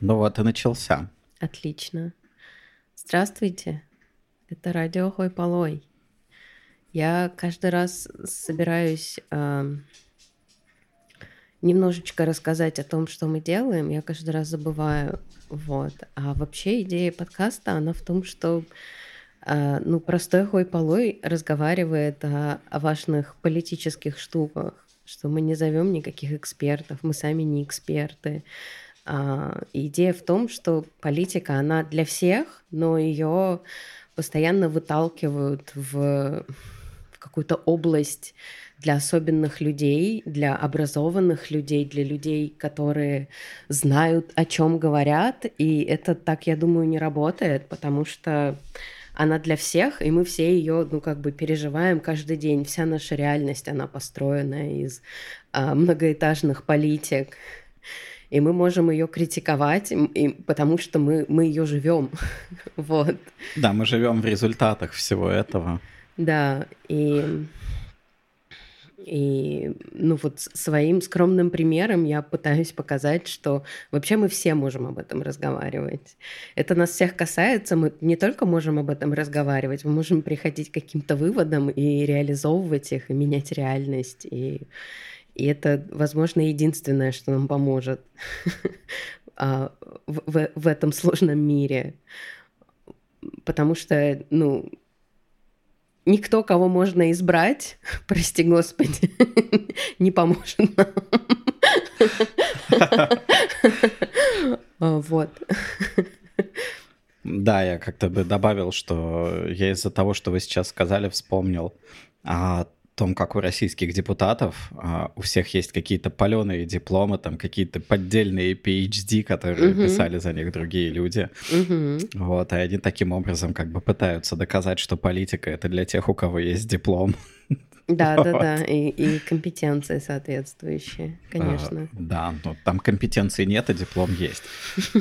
Ну вот и начался. Отлично. Здравствуйте. Это радио Хой Полой. Я каждый раз собираюсь э, немножечко рассказать о том, что мы делаем. Я каждый раз забываю. Вот. А вообще идея подкаста, она в том, что э, ну, простой Хой Полой разговаривает о, о важных политических штуках, что мы не зовем никаких экспертов, мы сами не эксперты. А, идея в том, что политика, она для всех, но ее постоянно выталкивают в, в какую-то область для особенных людей, для образованных людей, для людей, которые знают, о чем говорят. И это так, я думаю, не работает, потому что она для всех, и мы все ее, ну, как бы переживаем каждый день. Вся наша реальность, она построена из а, многоэтажных политик, и мы можем ее критиковать, и, потому что мы, мы ее живем. вот. Да, мы живем в результатах всего этого. Да, и, и ну вот своим скромным примером я пытаюсь показать, что вообще мы все можем об этом разговаривать. Это нас всех касается, мы не только можем об этом разговаривать, мы можем приходить к каким-то выводам и реализовывать их, и менять реальность, и и это, возможно, единственное, что нам поможет а, в, в этом сложном мире. Потому что, ну, никто, кого можно избрать, прости господи, не поможет нам. Вот. Да, я как-то бы добавил, что я из-за того, что вы сейчас сказали, вспомнил о том, как у российских депутатов а, у всех есть какие-то паленые дипломы, там какие-то поддельные PhD, которые угу. писали за них другие люди. Угу. Вот, и они таким образом как бы пытаются доказать, что политика это для тех, у кого есть диплом. Да, вот. да, да, и, и компетенции соответствующие, конечно. А, да, но там компетенции нет, а диплом есть.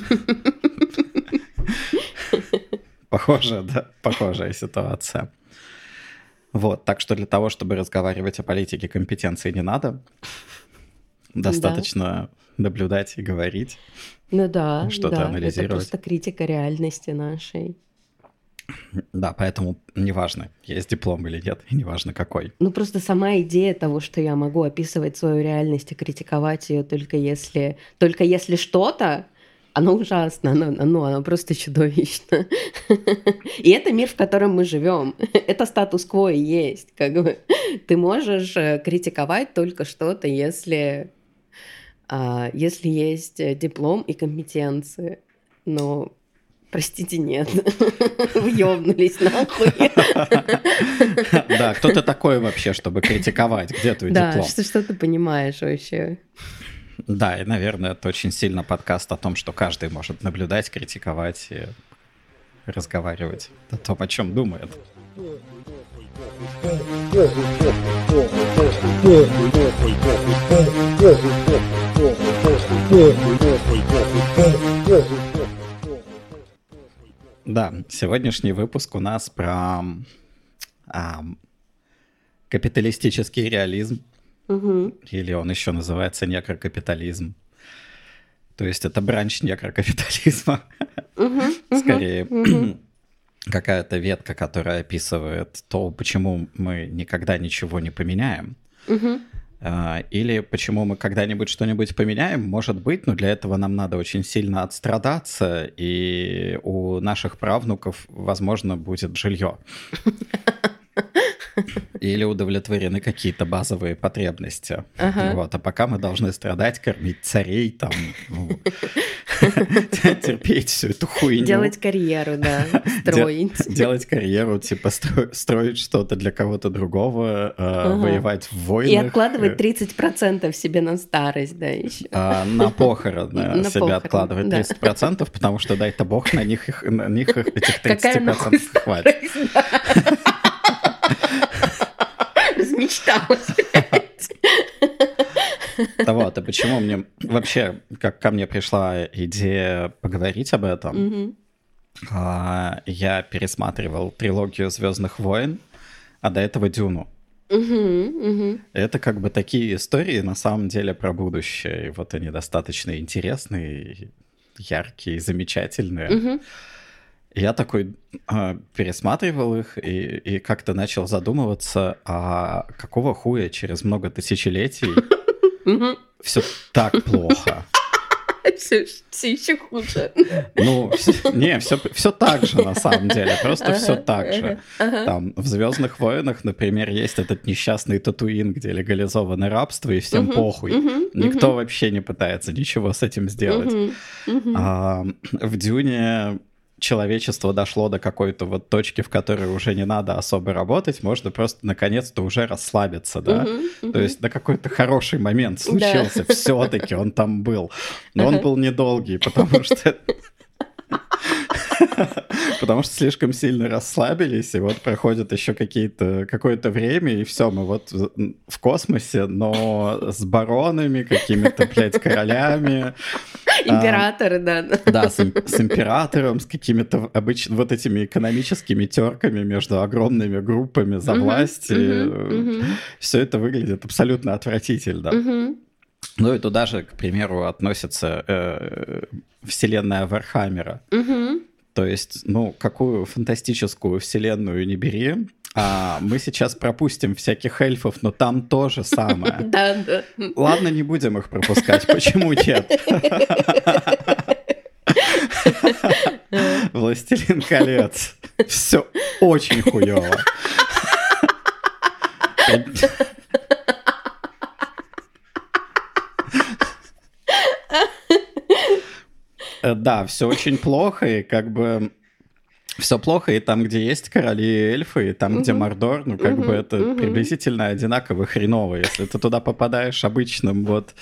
Похоже, да, похожая ситуация. Вот, так что для того, чтобы разговаривать о политике, компетенции не надо. Достаточно да. наблюдать и говорить. Ну да, что-то да, анализировать. Это просто критика реальности нашей. Да, поэтому неважно, есть диплом или нет, и неважно какой. Ну просто сама идея того, что я могу описывать свою реальность и критиковать ее только если, только если что-то, оно ужасно, оно, оно, оно просто чудовищно. И это мир, в котором мы живем. Это статус-кво и есть. Как бы. Ты можешь э, критиковать только что-то, если, а, если есть диплом и компетенции. Но Простите, нет. Въебнулись нахуй. Да, кто ты такой вообще, чтобы критиковать? Где твой диплом? Да, что ты понимаешь вообще? Да, и, наверное, это очень сильно подкаст о том, что каждый может наблюдать, критиковать и разговаривать о том, о чем думает. Да, сегодняшний выпуск у нас про а, капиталистический реализм, Угу. Или он еще называется некрокапитализм. То есть это бранч некрокапитализма. Угу, Скорее, угу. какая-то ветка, которая описывает то, почему мы никогда ничего не поменяем. Угу. Или почему мы когда-нибудь что-нибудь поменяем, может быть, но для этого нам надо очень сильно отстрадаться, и у наших правнуков, возможно, будет жилье. Или удовлетворены какие-то базовые потребности. Ага. Вот, а пока мы должны страдать, кормить царей, там, ну, терпеть всю эту хуйню. Делать карьеру, да, строить. Делать карьеру, типа строить что-то для кого-то другого, э, воевать в войнах. И откладывать 30% себе на старость, да, еще. А, на похороны себе откладывать 30%, потому что, дай-то бог, на них этих 30% хватит размечталась, Да вот, и почему мне вообще, как ко мне пришла идея поговорить об этом, а, я пересматривал трилогию Звездных войн, а до этого Дюну. Это как бы такие истории на самом деле про будущее. И вот они достаточно интересные. яркие, замечательные. Я такой э, пересматривал их и, и как-то начал задумываться, а какого хуя через много тысячелетий все так плохо. Все, все еще хуже. Ну, не, все, все так же на самом деле, просто ага, все так же. Ага. Там в Звездных войнах, например, есть этот несчастный Татуин, где легализовано рабство, и всем угу, похуй. Угу, Никто угу. вообще не пытается ничего с этим сделать. А, в Дюне человечество дошло до какой-то вот точки, в которой уже не надо особо работать, можно просто наконец-то уже расслабиться, да? Uh-huh, uh-huh. То есть, да какой-то хороший момент случился, да. все-таки он там был. Но он был недолгий, потому что Потому что слишком сильно расслабились, и вот проходит еще какие-то какое-то время, и все, мы вот в космосе, но с баронами, какими-то, блядь, королями. Императоры, да. Да, с, с императором, с какими-то обычно вот этими экономическими терками между огромными группами за власть. Все это выглядит абсолютно отвратительно. Ну и туда же, к примеру, относится э, вселенная Вархаммера. Угу. То есть, ну, какую фантастическую вселенную не бери, а мы сейчас пропустим всяких эльфов, но там тоже самое. Да, да. Ладно, не будем их пропускать. Почему нет? Властелин колец. Все очень хуево. Да, все очень плохо, и как бы все плохо, и там, где есть короли и эльфы, и там, угу. где Мордор, ну, как угу, бы это угу. приблизительно одинаково хреново. Если ты туда попадаешь обычным вот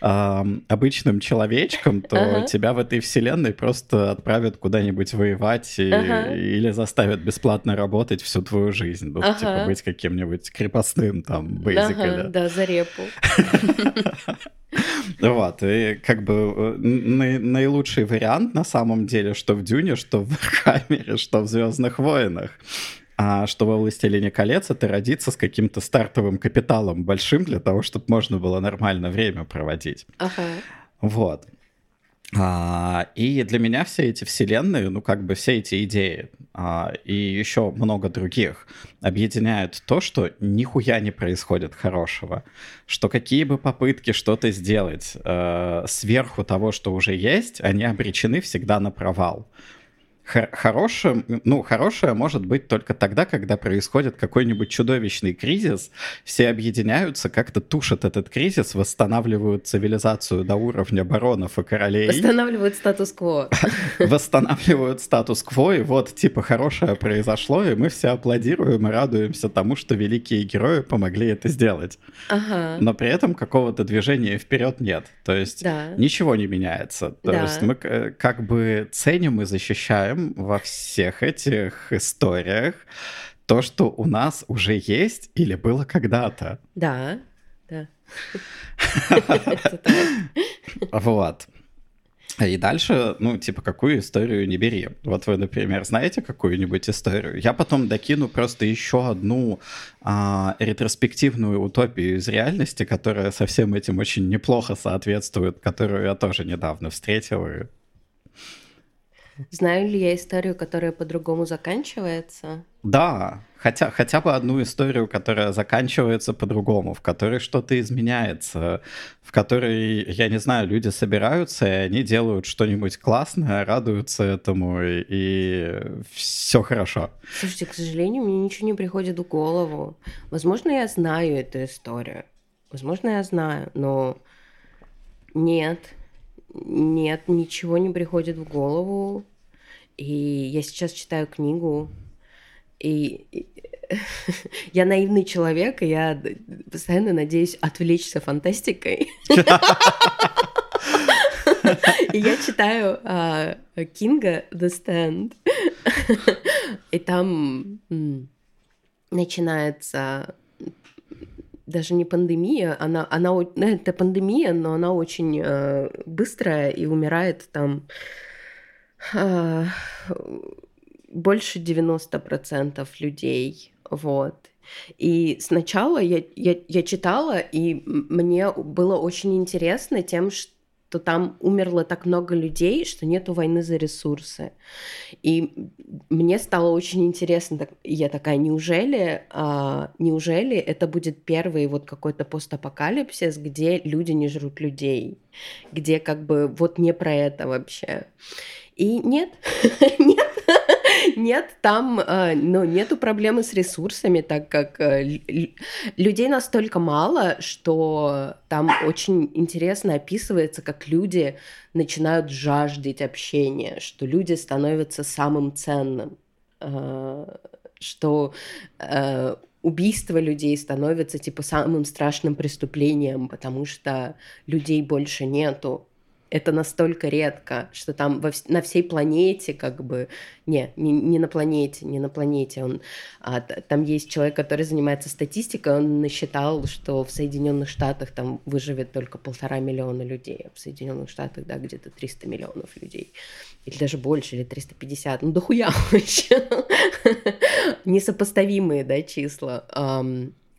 обычным человечком, то ага. тебя в этой вселенной просто отправят куда-нибудь воевать и, ага. или заставят бесплатно работать всю твою жизнь. Ну, ага. типа быть каким-нибудь крепостным там, basically. Ага, да, за репу. Вот, и как бы э, наилучший вариант на самом деле, что в Дюне, что в Хаммере, что в Звездных войнах. А что во «Властелине колец» это родиться с каким-то стартовым капиталом большим для того, чтобы можно было нормально время проводить. Ага. Вот. А, и для меня все эти вселенные, ну как бы все эти идеи а, и еще много других объединяют то, что нихуя не происходит хорошего, что какие бы попытки что-то сделать э, сверху того, что уже есть, они обречены всегда на провал хорошее, ну, хорошее может быть только тогда, когда происходит какой-нибудь чудовищный кризис, все объединяются, как-то тушат этот кризис, восстанавливают цивилизацию до уровня баронов и королей. Восстанавливают статус-кво. Восстанавливают статус-кво, и вот, типа, хорошее произошло, и мы все аплодируем и радуемся тому, что великие герои помогли это сделать. Ага. Но при этом какого-то движения вперед нет. То есть да. ничего не меняется. То да. есть мы э, как бы ценим и защищаем наблюдаем во всех этих историях то, что у нас уже есть или было когда-то. Да, да. Вот. И дальше, ну, типа, какую историю не бери. Вот вы, например, знаете какую-нибудь историю? Я потом докину просто еще одну а, ретроспективную утопию из реальности, которая со всем этим очень неплохо соответствует, которую я тоже недавно встретил и Знаю ли я историю, которая по-другому заканчивается? Да, хотя, хотя бы одну историю, которая заканчивается по-другому, в которой что-то изменяется, в которой, я не знаю, люди собираются, и они делают что-нибудь классное, радуются этому, и, и все хорошо. Слушайте, к сожалению, мне ничего не приходит в голову. Возможно, я знаю эту историю. Возможно, я знаю, но нет, нет, ничего не приходит в голову. И я сейчас читаю книгу, и я наивный человек, и я постоянно надеюсь отвлечься фантастикой. И я читаю Кинга The Stand, и там начинается даже не пандемия, она, она, ну, это пандемия, но она очень э, быстрая и умирает там э, больше 90% людей, вот. И сначала я, я, я читала, и мне было очень интересно тем, что то там умерло так много людей, что нету войны за ресурсы. И мне стало очень интересно, я такая, неужели, а, неужели это будет первый вот какой-то постапокалипсис, где люди не жрут людей, где как бы вот не про это вообще. И нет, нет, нет, там э, ну, нету проблемы с ресурсами, так как э, людей настолько мало, что там очень интересно описывается, как люди начинают жаждать общения, что люди становятся самым ценным, э, что убийство людей становится типа самым страшным преступлением, потому что людей больше нету, это настолько редко, что там во, на всей планете как бы... Не, не, не на планете, не на планете. Он, а, там есть человек, который занимается статистикой, он насчитал, что в Соединенных Штатах там выживет только полтора миллиона людей, а в Соединенных Штатах, да, где-то 300 миллионов людей. Или даже больше, или 350. Ну, дохуя вообще. Несопоставимые, да, числа.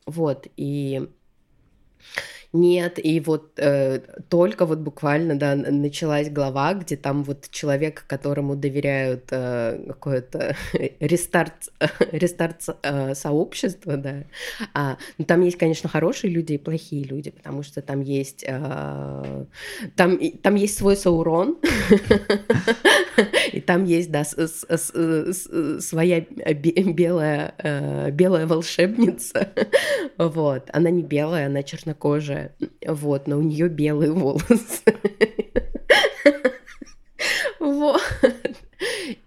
Вот, и нет, и вот э, только вот буквально, да, началась глава, где там вот человек, которому доверяют э, какое-то рестарт, рестарт э, сообщества, да. А, ну, там есть, конечно, хорошие люди и плохие люди, потому что там есть, э, там, там есть свой Саурон, и там есть, да, своя белая, э, белая волшебница, вот. Она не белая, она чернокожая, вот, но у нее белые волосы. Вот.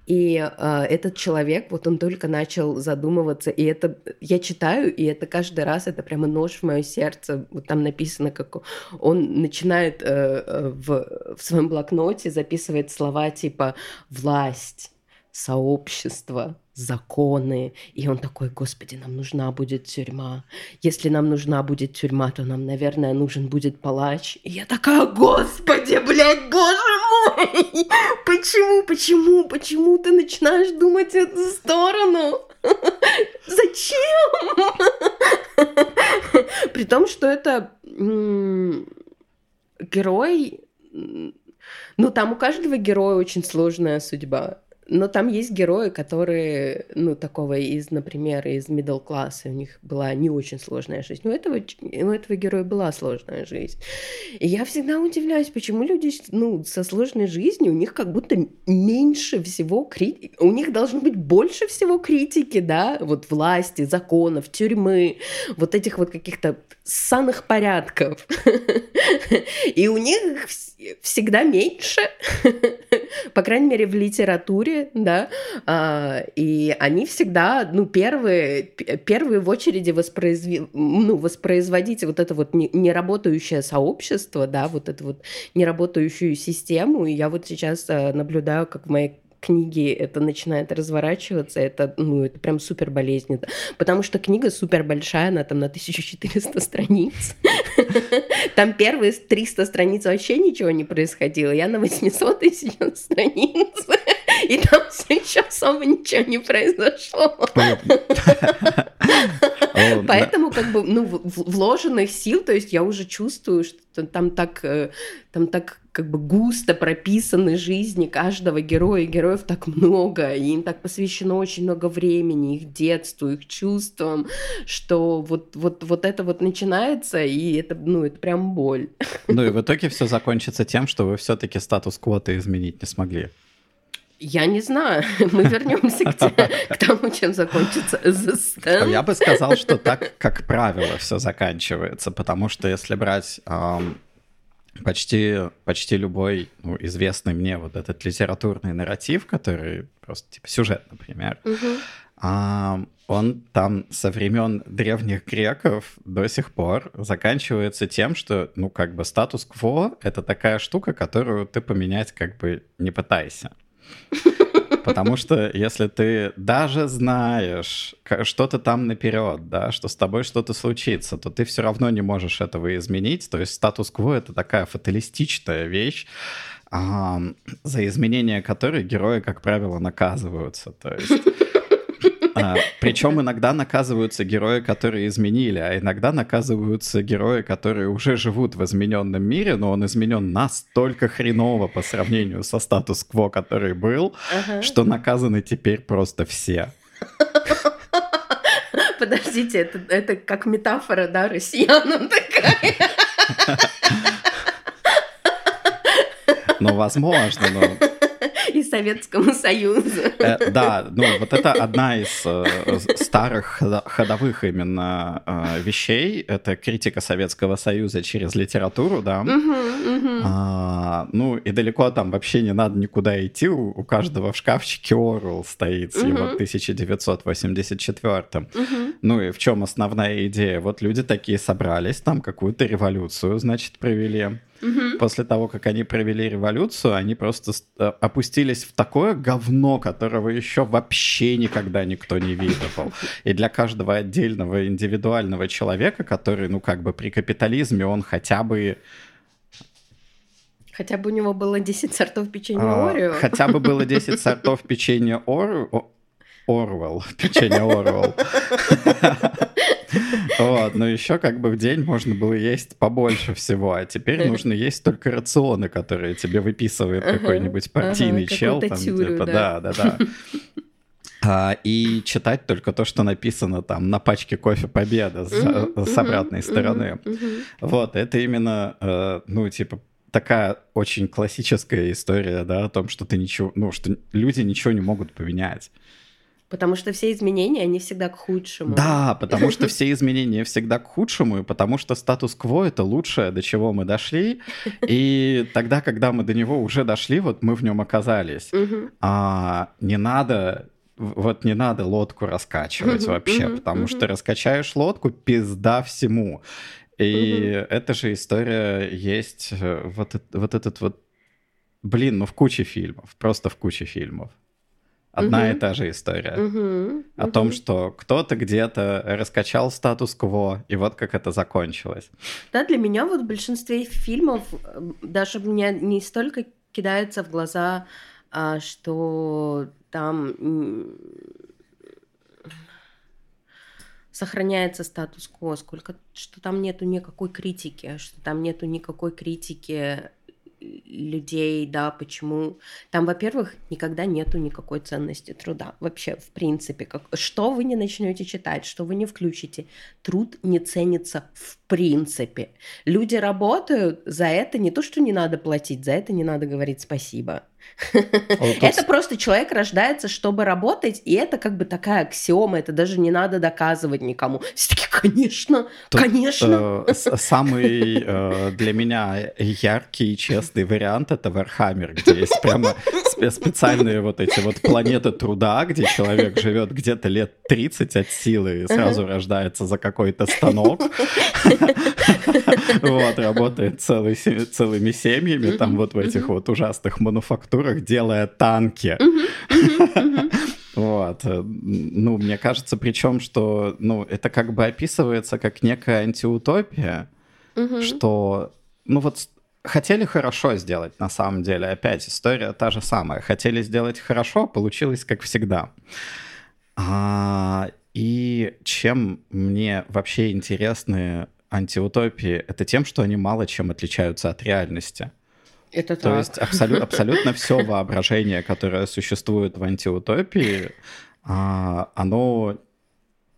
И э, этот человек, вот он только начал задумываться, и это я читаю, и это каждый раз это прямо нож в мое сердце. Вот там написано, как он начинает э, э в, в своем блокноте записывать слова типа власть, сообщество, законы. И он такой, господи, нам нужна будет тюрьма. Если нам нужна будет тюрьма, то нам, наверное, нужен будет палач. И я такая, господи, блядь, боже мой! Почему, почему, почему ты начинаешь думать эту сторону? Зачем? При том, что это герой... Ну, там у каждого героя очень сложная судьба. Но там есть герои, которые, ну, такого из, например, из middle класса, у них была не очень сложная жизнь. У этого, у этого героя была сложная жизнь. И я всегда удивляюсь, почему люди, ну, со сложной жизнью, у них как будто меньше всего критики, у них должно быть больше всего критики, да, вот власти, законов, тюрьмы, вот этих вот каких-то санных порядков. И у них всегда меньше, по крайней мере, в литературе, да, а, и они всегда, ну, первые, первые в очереди воспроизв... ну, воспроизводить вот это вот неработающее сообщество, да, вот эту вот неработающую систему, и я вот сейчас э, наблюдаю, как в моей книги это начинает разворачиваться, это, ну, это прям супер болезненно. Потому что книга супер большая, она там на 1400 страниц. Там первые 300 страниц вообще ничего не происходило. Я на 800 тысяч страниц. И там еще особо ничего не произошло. Поэтому как бы, ну, вложенных сил, то есть я уже чувствую, что там так, э, там так как бы густо прописаны жизни каждого героя, героев так много, и им так посвящено очень много времени, их детству, их чувствам, что вот, вот, вот это вот начинается, и это, ну, это прям боль. Ну и в итоге все закончится тем, что вы все-таки статус-кво-то изменить не смогли. Я не знаю. Мы вернемся к, к тому, чем закончится The Я бы сказал, что так, как правило, все заканчивается, потому что если брать эм, почти, почти любой ну, известный мне вот этот литературный нарратив, который просто типа сюжет, например, угу. а, он там со времен древних греков до сих пор заканчивается тем, что, ну, как бы статус-кво — это такая штука, которую ты поменять как бы не пытайся. Потому что если ты даже знаешь что-то там наперед, да, что с тобой что-то случится, то ты все равно не можешь этого изменить. То есть статус-кво — это такая фаталистичная вещь, за изменения которой герои, как правило, наказываются. То есть А, причем иногда наказываются герои, которые изменили, а иногда наказываются герои, которые уже живут в измененном мире, но он изменен настолько хреново по сравнению со статус-кво, который был, ага. что наказаны теперь просто все. Подождите, это, это как метафора, да, россиянам такая. Ну, возможно, но Советскому Союзу. Э, да, ну вот это одна из э, старых ходовых именно э, вещей. Это критика Советского Союза через литературу, да. А, ну и далеко там вообще не надо никуда идти. У, каждого в шкафчике Орвелл стоит с его 1984. Ну и в чем основная идея? Вот люди такие собрались, там какую-то революцию, значит, провели. Угу. После того, как они провели революцию, они просто э, опустились в такое говно, которого еще вообще никогда никто не видывал. И для каждого отдельного индивидуального человека, который, ну, как бы при капитализме, он хотя бы Хотя бы у него было 10 сортов печенья а, Орео. Хотя бы было 10 сортов печенья Орео. Орвел, печенье Орвел. Вот, но еще как бы в день можно было есть побольше всего, а теперь нужно есть только рационы, которые тебе выписывает какой-нибудь партийный чел. Там, типа, да, да, да. А, и читать только то, что написано там на пачке кофе Победа с, uh-huh, с обратной стороны. Вот, это именно, э, ну, типа, такая очень классическая история, да, о том, что ты ничего, ну, что люди ничего не могут поменять. Потому что все изменения, они всегда к худшему. Да, потому что все изменения всегда к худшему, и потому что статус-кво — это лучшее, до чего мы дошли. И тогда, когда мы до него уже дошли, вот мы в нем оказались. А не надо вот не надо лодку раскачивать вообще, потому что раскачаешь лодку, пизда всему. И эта же история есть э, вот, вот этот вот, блин, ну в куче фильмов, просто в куче фильмов. Одна угу. и та же история. Угу. О угу. том, что кто-то где-то раскачал статус-кво, и вот как это закончилось. Да, для меня вот в большинстве фильмов э, даже мне не столько кидается в глаза, а, что там сохраняется статус-кво, сколько что там нету никакой критики, что там нету никакой критики людей, да, почему. Там, во-первых, никогда нету никакой ценности труда. Вообще, в принципе, как... что вы не начнете читать, что вы не включите, труд не ценится в принципе. Люди работают, за это не то, что не надо платить, за это не надо говорить спасибо. Это просто человек рождается, чтобы работать, и это как бы такая аксиома, это даже не надо доказывать никому. Все таки конечно, конечно. Э, самый э, для меня яркий и честный вариант — это Вархаммер, где есть прямо специальные вот эти вот планеты труда, где человек живет где-то лет 30 от силы и сразу рождается за какой-то станок. Вот, работает целыми семьями там вот в этих вот ужасных мануфактурах, делая танки. Вот. Ну, мне кажется, причем, что, ну, это как бы описывается как некая антиутопия, что, ну, вот хотели хорошо сделать, на самом деле. Опять история та же самая. Хотели сделать хорошо, получилось как всегда. А, и чем мне вообще интересны антиутопии, это тем, что они мало чем отличаются от реальности. Это То так. есть абсолю- абсолютно все воображение, которое существует в антиутопии, а, оно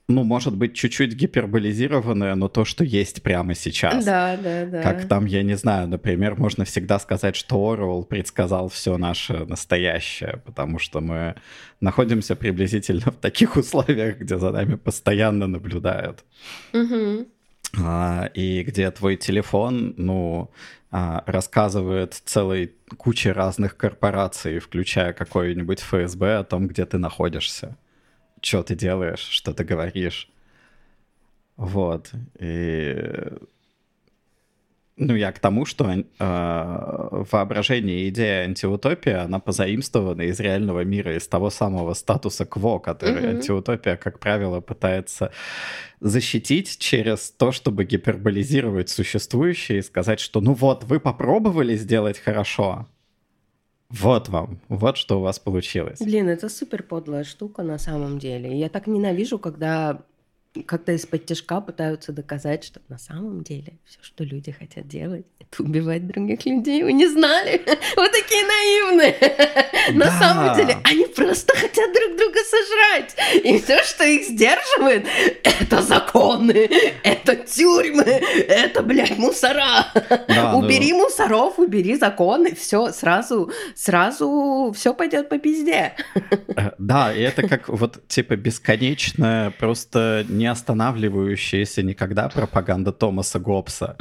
ну, может быть, чуть-чуть гиперболизированное, но то, что есть прямо сейчас. Да, да, да. Как там, я не знаю, например, можно всегда сказать, что Орвел предсказал все наше настоящее, потому что мы находимся приблизительно в таких условиях, где за нами постоянно наблюдают. Угу. А, и где твой телефон, ну, рассказывает целой куче разных корпораций, включая какой-нибудь ФСБ, о том, где ты находишься что ты делаешь, что ты говоришь. Вот. И... Ну, я к тому, что э, воображение и идея антиутопии, она позаимствована из реального мира, из того самого статуса кво, который mm-hmm. антиутопия, как правило, пытается защитить через то, чтобы гиперболизировать существующее и сказать, что ну вот, вы попробовали сделать хорошо, Вот вам, вот что у вас получилось. Блин, это супер подлая штука на самом деле. Я так ненавижу, когда как-то из-под тяжка пытаются доказать, что на самом деле все, что люди хотят делать, это убивать других людей. Вы не знали? Вы такие наивные. На самом деле они просто хотят друг друга сожрать. И все, что их сдерживает, это законы, это тюрьмы, это, блядь, мусора. Да, убери ну... мусоров, убери законы, все сразу, сразу все пойдет по пизде. Э, да, и это как вот типа бесконечная просто не останавливающаяся никогда пропаганда Томаса Гоббса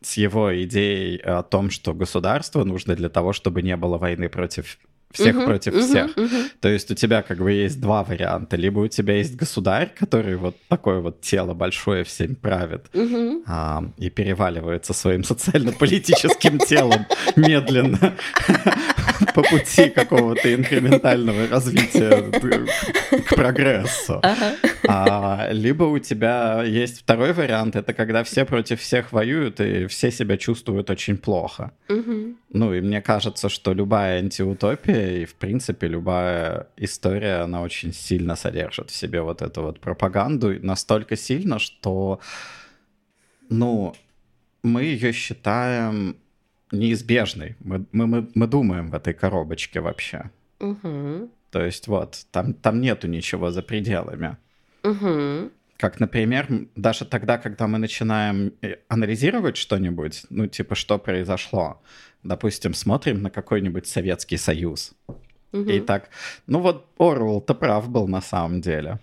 с его идеей о том, что государство нужно для того, чтобы не было войны против всех uh-huh, против uh-huh, всех. Uh-huh. То есть у тебя как бы есть два варианта. Либо у тебя есть государь, который вот такое вот тело большое всем правит uh-huh. а, и переваливается своим социально-политическим телом медленно по пути какого-то инкрементального развития к прогрессу. А, либо у тебя есть второй вариант, это когда все против всех воюют и все себя чувствуют очень плохо. Ну и мне кажется, что любая антиутопия и, в принципе, любая история, она очень сильно содержит в себе вот эту вот пропаганду, настолько сильно, что, ну, мы ее считаем неизбежной. Мы, мы, мы, мы думаем в этой коробочке вообще. Угу. То есть вот, там, там нету ничего за пределами. Угу. Как, например, даже тогда, когда мы начинаем э, анализировать что-нибудь, ну, типа, что произошло, допустим, смотрим на какой-нибудь Советский Союз, угу. и так, ну вот Орвел-то прав был на самом деле.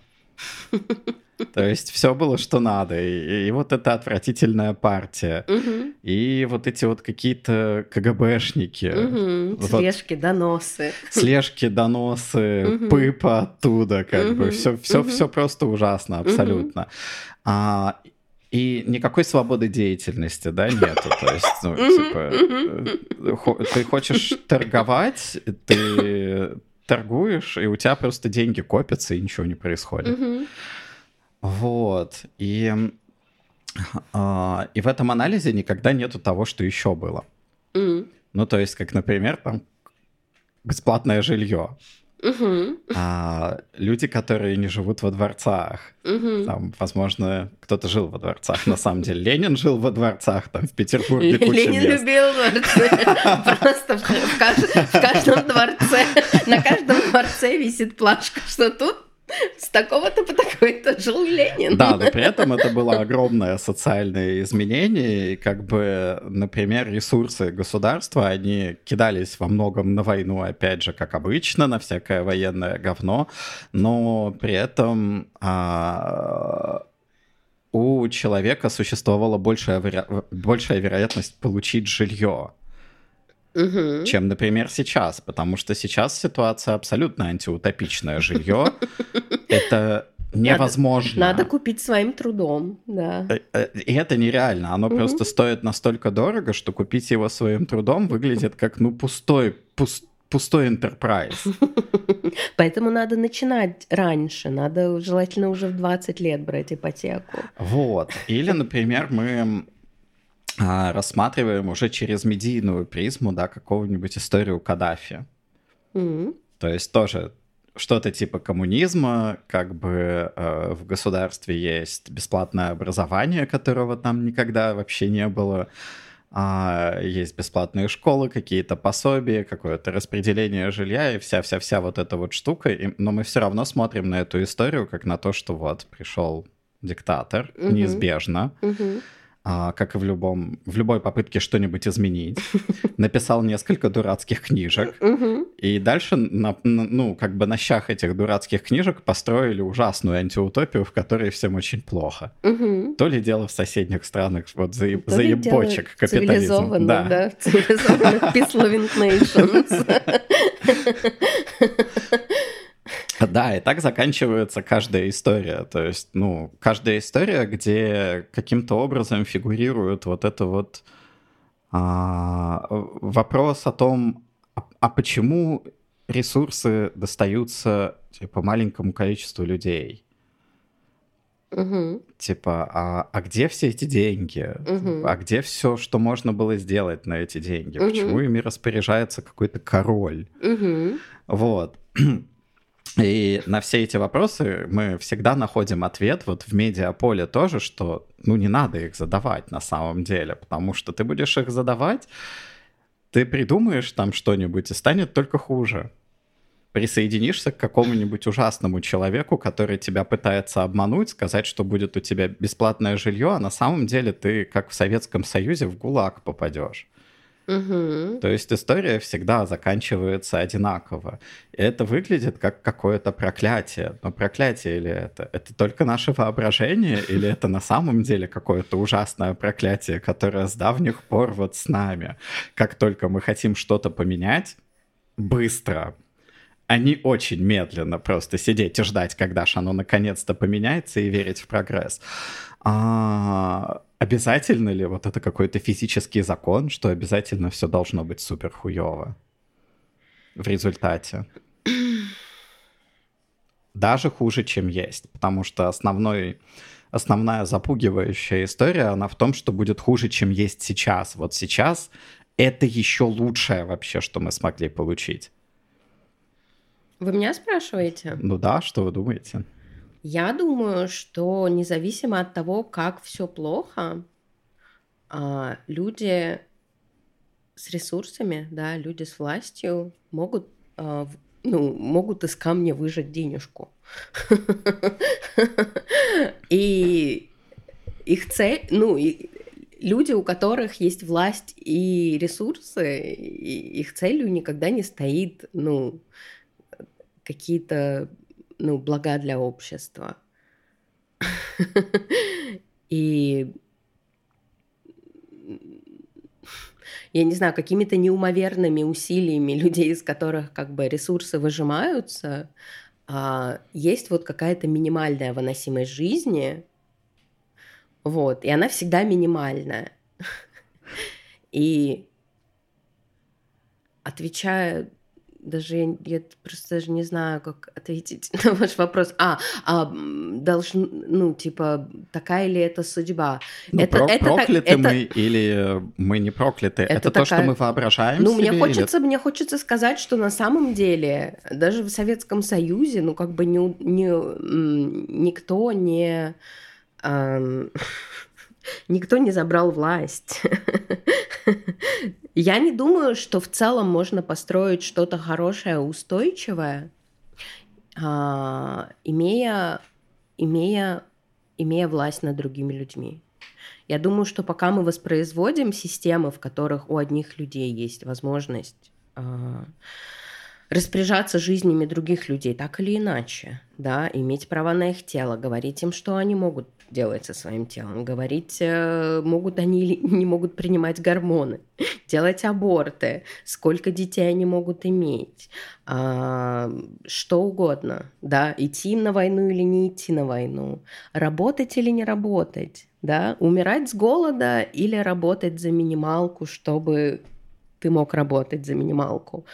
То есть все было, что надо. И, и вот эта отвратительная партия. Угу. И вот эти вот какие-то КГБшники. Угу. Вот, слежки, доносы. Слежки, доносы, угу. пыпа оттуда, как угу. бы. Все, все, угу. все просто ужасно, абсолютно. Угу. А, и никакой свободы деятельности, да, нету. То есть, ну, типа, ты хочешь торговать, ты торгуешь, и у тебя просто деньги копятся, и ничего не происходит. Вот. И, э, и в этом анализе никогда нету того, что еще было. Ну, то есть, как, например, там бесплатное жилье. Uh-huh. А, люди, которые не живут во дворцах. Uh-huh. Там, возможно, кто-то жил во дворцах. На самом деле, Ленин жил во дворцах, там, в Петербурге Ленин любил дворцы. Просто в каждом дворце, на каждом дворце висит плашка, что тут с такого-то по такой-то жил Ленин. Да, но при этом это было огромное социальное изменение, и как бы, например, ресурсы государства, они кидались во многом на войну, опять же, как обычно, на всякое военное говно, но при этом а, у человека существовала большая, веро... большая вероятность получить жилье угу. чем, например, сейчас, потому что сейчас ситуация абсолютно антиутопичная. Жилье — это невозможно. Надо, надо купить своим трудом, да. Э, э, и это нереально. Оно угу. просто стоит настолько дорого, что купить его своим трудом выглядит как, ну, пустой, пуст, пустой enterprise. Поэтому надо начинать раньше. Надо желательно уже в 20 лет брать ипотеку. Вот. Или, например, мы рассматриваем уже через медийную призму, да, какого-нибудь историю Каддафи. Mm-hmm. То есть тоже что-то типа коммунизма, как бы э, в государстве есть бесплатное образование, которого там никогда вообще не было, а, есть бесплатные школы, какие-то пособия, какое-то распределение жилья и вся-вся-вся вот эта вот штука. И, но мы все равно смотрим на эту историю как на то, что вот пришел диктатор, mm-hmm. неизбежно. А, как и в, любом, в любой попытке что-нибудь изменить. Написал несколько дурацких книжек. И дальше, на, ну, как бы на щах этих дурацких книжек построили ужасную антиутопию, в которой всем очень плохо. То ли дело в соседних странах, вот за, заебочек капитализм. Да. да. Цивилизованных peace loving nations. Да, и так заканчивается каждая история. То есть, ну, каждая история, где каким-то образом фигурирует вот это вот а, вопрос о том, а, а почему ресурсы достаются типа маленькому количеству людей. Угу. Типа, а, а где все эти деньги? Угу. А где все, что можно было сделать на эти деньги? Мгм. Почему ими распоряжается какой-то король? Угу. Вот. И на все эти вопросы мы всегда находим ответ вот в медиаполе тоже, что ну не надо их задавать на самом деле, потому что ты будешь их задавать, ты придумаешь там что-нибудь и станет только хуже. Присоединишься к какому-нибудь ужасному человеку, который тебя пытается обмануть, сказать, что будет у тебя бесплатное жилье, а на самом деле ты, как в Советском Союзе, в ГУЛАГ попадешь. Угу. То есть история всегда заканчивается одинаково. И это выглядит как какое-то проклятие. Но проклятие или это? Это только наше воображение или это на самом деле какое-то ужасное проклятие, которое с давних пор вот с нами? Как только мы хотим что-то поменять, быстро, а очень медленно просто сидеть и ждать, когда же оно наконец-то поменяется и верить в прогресс. А обязательно ли вот это какой-то физический закон, что обязательно все должно быть супер хуево в результате? Даже хуже, чем есть, потому что основной, основная запугивающая история, она в том, что будет хуже, чем есть сейчас. Вот сейчас это еще лучшее вообще, что мы смогли получить. Вы меня спрашиваете? Ну да, что вы думаете? Я думаю, что независимо от того, как все плохо, а, люди с ресурсами, да, люди с властью могут, а, ну, могут из камня выжать денежку. И их цель, ну, люди, у которых есть власть и ресурсы, их целью никогда не стоит, ну, какие-то, ну, блага для общества. И я не знаю, какими-то неумоверными усилиями людей, из которых как бы ресурсы выжимаются, а, есть вот какая-то минимальная выносимость жизни, вот, и она всегда минимальная. И отвечая, даже я, я просто даже не знаю, как ответить на ваш вопрос. А, а должен, ну, типа, такая ли это судьба? Ну, Это- про- это так- прокляты это- мы или мы не прокляты? Это, Это то, что такая- мы воображаем Ну, себе? мне или- хочется, мне хочется сказать, что на самом деле даже в Советском Союзе, ну, как бы не, не, никто не... ам, никто не забрал власть. Я не думаю, что в целом можно построить что-то хорошее, устойчивое, а, имея, имея, имея власть над другими людьми. Я думаю, что пока мы воспроизводим системы, в которых у одних людей есть возможность а, распоряжаться жизнями других людей так или иначе, да, иметь права на их тело, говорить им, что они могут делать со своим телом, говорить, э, могут они или не могут принимать гормоны, делать аборты, сколько детей они могут иметь, а, что угодно, да, идти на войну или не идти на войну, работать или не работать, да, умирать с голода или работать за минималку, чтобы ты мог работать за минималку.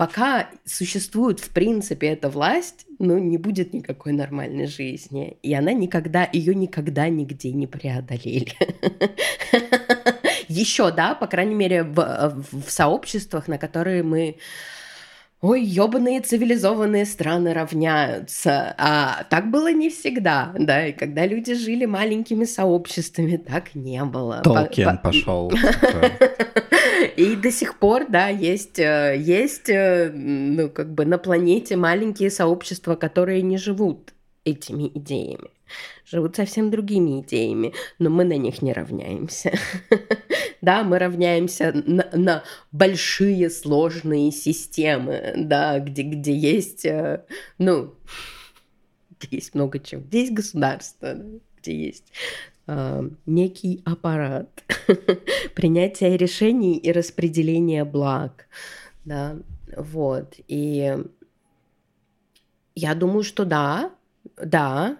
Пока существует, в принципе, эта власть, ну, не будет никакой нормальной жизни. И она никогда, ее никогда нигде не преодолели. Еще, да, по крайней мере, в, в сообществах, на которые мы Ой, ёбаные цивилизованные страны равняются. А так было не всегда, да, и когда люди жили маленькими сообществами, так не было. Толкин по- пошел. И до сих пор, да, есть, э, есть, э, ну, как бы на планете маленькие сообщества, которые не живут этими идеями, живут совсем другими идеями, но мы на них не равняемся. Да, мы равняемся на, на большие сложные системы, да, где, где есть, э, ну, где есть много чего, где есть государство, да, где есть э, некий аппарат принятия решений и распределения благ, да, вот, и я думаю, что да, да,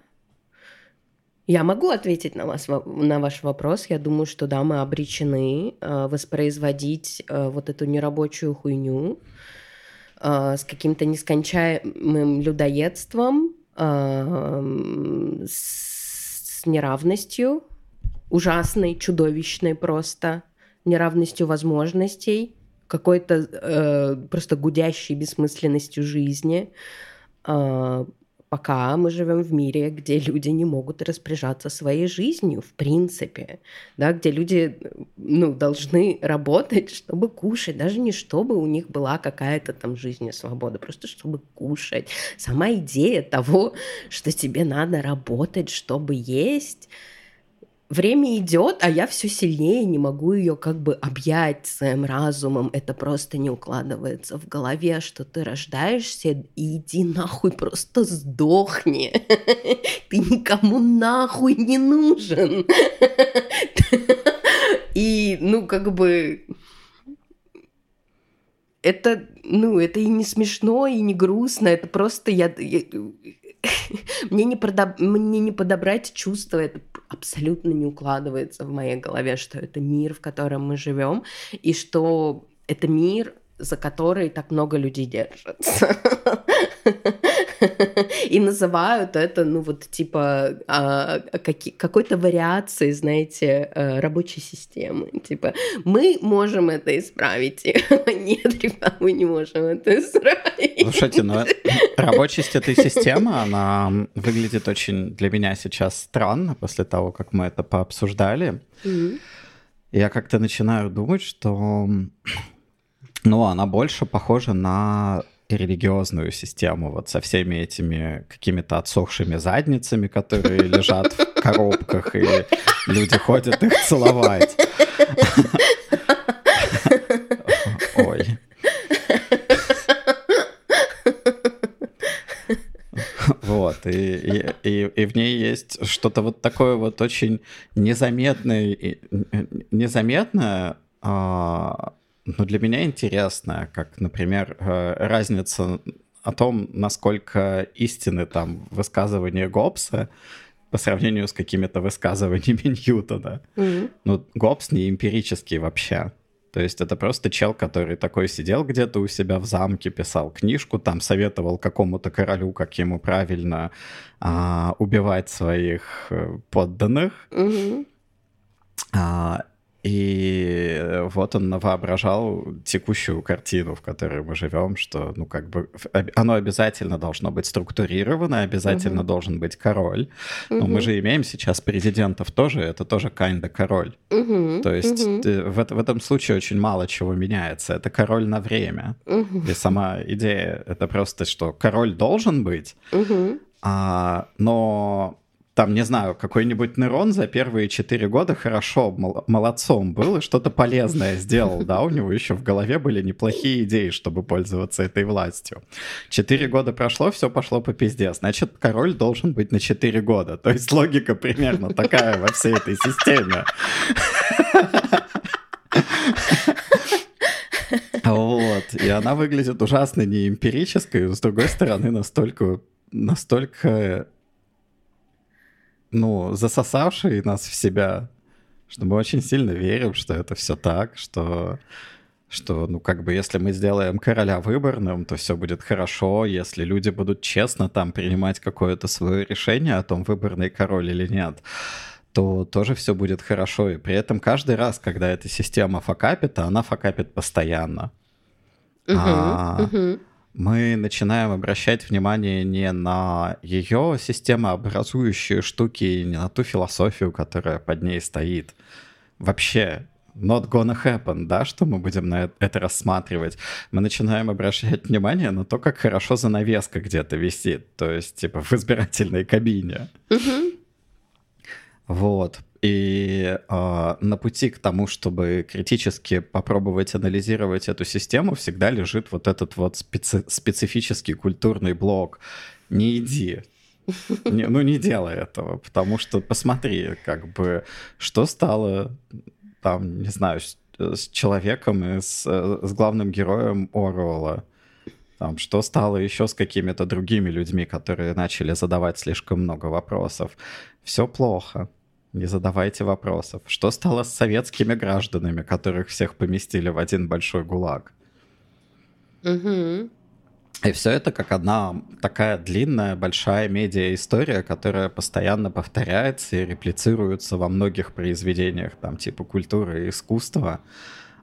я могу ответить на, вас, на ваш вопрос. Я думаю, что да, мы обречены э, воспроизводить э, вот эту нерабочую хуйню э, с каким-то нескончаемым людоедством, э, с неравностью, ужасной, чудовищной просто, неравностью возможностей, какой-то э, просто гудящей бессмысленностью жизни, э, пока мы живем в мире, где люди не могут распоряжаться своей жизнью, в принципе, да, где люди ну, должны работать, чтобы кушать, даже не чтобы у них была какая-то там жизненная свобода, просто чтобы кушать. Сама идея того, что тебе надо работать, чтобы есть, время идет, а я все сильнее не могу ее как бы объять своим разумом. Это просто не укладывается в голове, что ты рождаешься и иди нахуй, просто сдохни. Ты никому нахуй не нужен. И, ну, как бы это, ну, это и не смешно, и не грустно, это просто я, я мне, не продоб... мне не подобрать чувства, это абсолютно не укладывается в моей голове, что это мир, в котором мы живем, и что это мир, за который так много людей держатся. И называют это, ну вот типа а, какой-то вариацией, знаете, э, рабочей системы. Типа мы можем это исправить. Нет, ребята, мы не можем это исправить. Слушайте, ну рабочесть этой системы, она выглядит очень для меня сейчас странно после того, как мы это пообсуждали. Я как-то начинаю думать, что ну, она больше похожа на религиозную систему, вот со всеми этими какими-то отсохшими задницами, которые лежат в коробках, и люди ходят их целовать. Ой. Вот, и, и, и, и в ней есть что-то вот такое вот очень незаметное, незаметное, а, ну, для меня интересно, как, например, э, разница о том, насколько истины там высказывания Гоббса по сравнению с какими-то высказываниями Ньютона. Mm-hmm. Ну, Гоббс не эмпирический вообще. То есть это просто чел, который такой сидел где-то у себя в замке, писал книжку, там советовал какому-то королю, как ему правильно а, убивать своих э, подданных. Mm-hmm. А, и вот он воображал текущую картину, в которой мы живем, что, ну, как бы, оно обязательно должно быть структурировано, обязательно угу. должен быть король. Угу. Но мы же имеем сейчас президентов тоже, это тоже kinda король. Угу. То есть угу. в, в этом случае очень мало чего меняется. Это король на время. Угу. И сама идея, это просто, что король должен быть, угу. а, но там, не знаю, какой-нибудь нейрон за первые четыре года хорошо, мол- молодцом был и что-то полезное сделал, да, у него еще в голове были неплохие идеи, чтобы пользоваться этой властью. Четыре года прошло, все пошло по пизде, значит, король должен быть на четыре года, то есть логика примерно такая во всей этой системе. Вот, и она выглядит ужасно неэмпирической, с другой стороны, настолько, настолько ну, засосавший нас в себя, что мы очень сильно верим, что это все так, что что, ну, как бы, если мы сделаем короля выборным, то все будет хорошо, если люди будут честно там принимать какое-то свое решение о том, выборный король или нет, то тоже все будет хорошо. И при этом каждый раз, когда эта система факапит, она факапит постоянно. Uh-huh, а, uh-huh мы начинаем обращать внимание не на ее системообразующие штуки, не на ту философию, которая под ней стоит. Вообще, not gonna happen, да, что мы будем на это рассматривать. Мы начинаем обращать внимание на то, как хорошо занавеска где-то висит, то есть, типа, в избирательной кабине. Mm-hmm. Вот. И э, на пути к тому, чтобы критически попробовать анализировать эту систему, всегда лежит вот этот вот специ- специфический культурный блок. Не иди. Не, ну, не делай этого, потому что посмотри, как бы, что стало там, не знаю, с, с человеком и с, с главным героем Оруэлла. Там, что стало еще с какими-то другими людьми, которые начали задавать слишком много вопросов. Все плохо. Не задавайте вопросов. Что стало с советскими гражданами, которых всех поместили в один большой гулаг? Угу. И все это как одна такая длинная, большая медиа-история, которая постоянно повторяется и реплицируется во многих произведениях, там, типа культуры и искусства,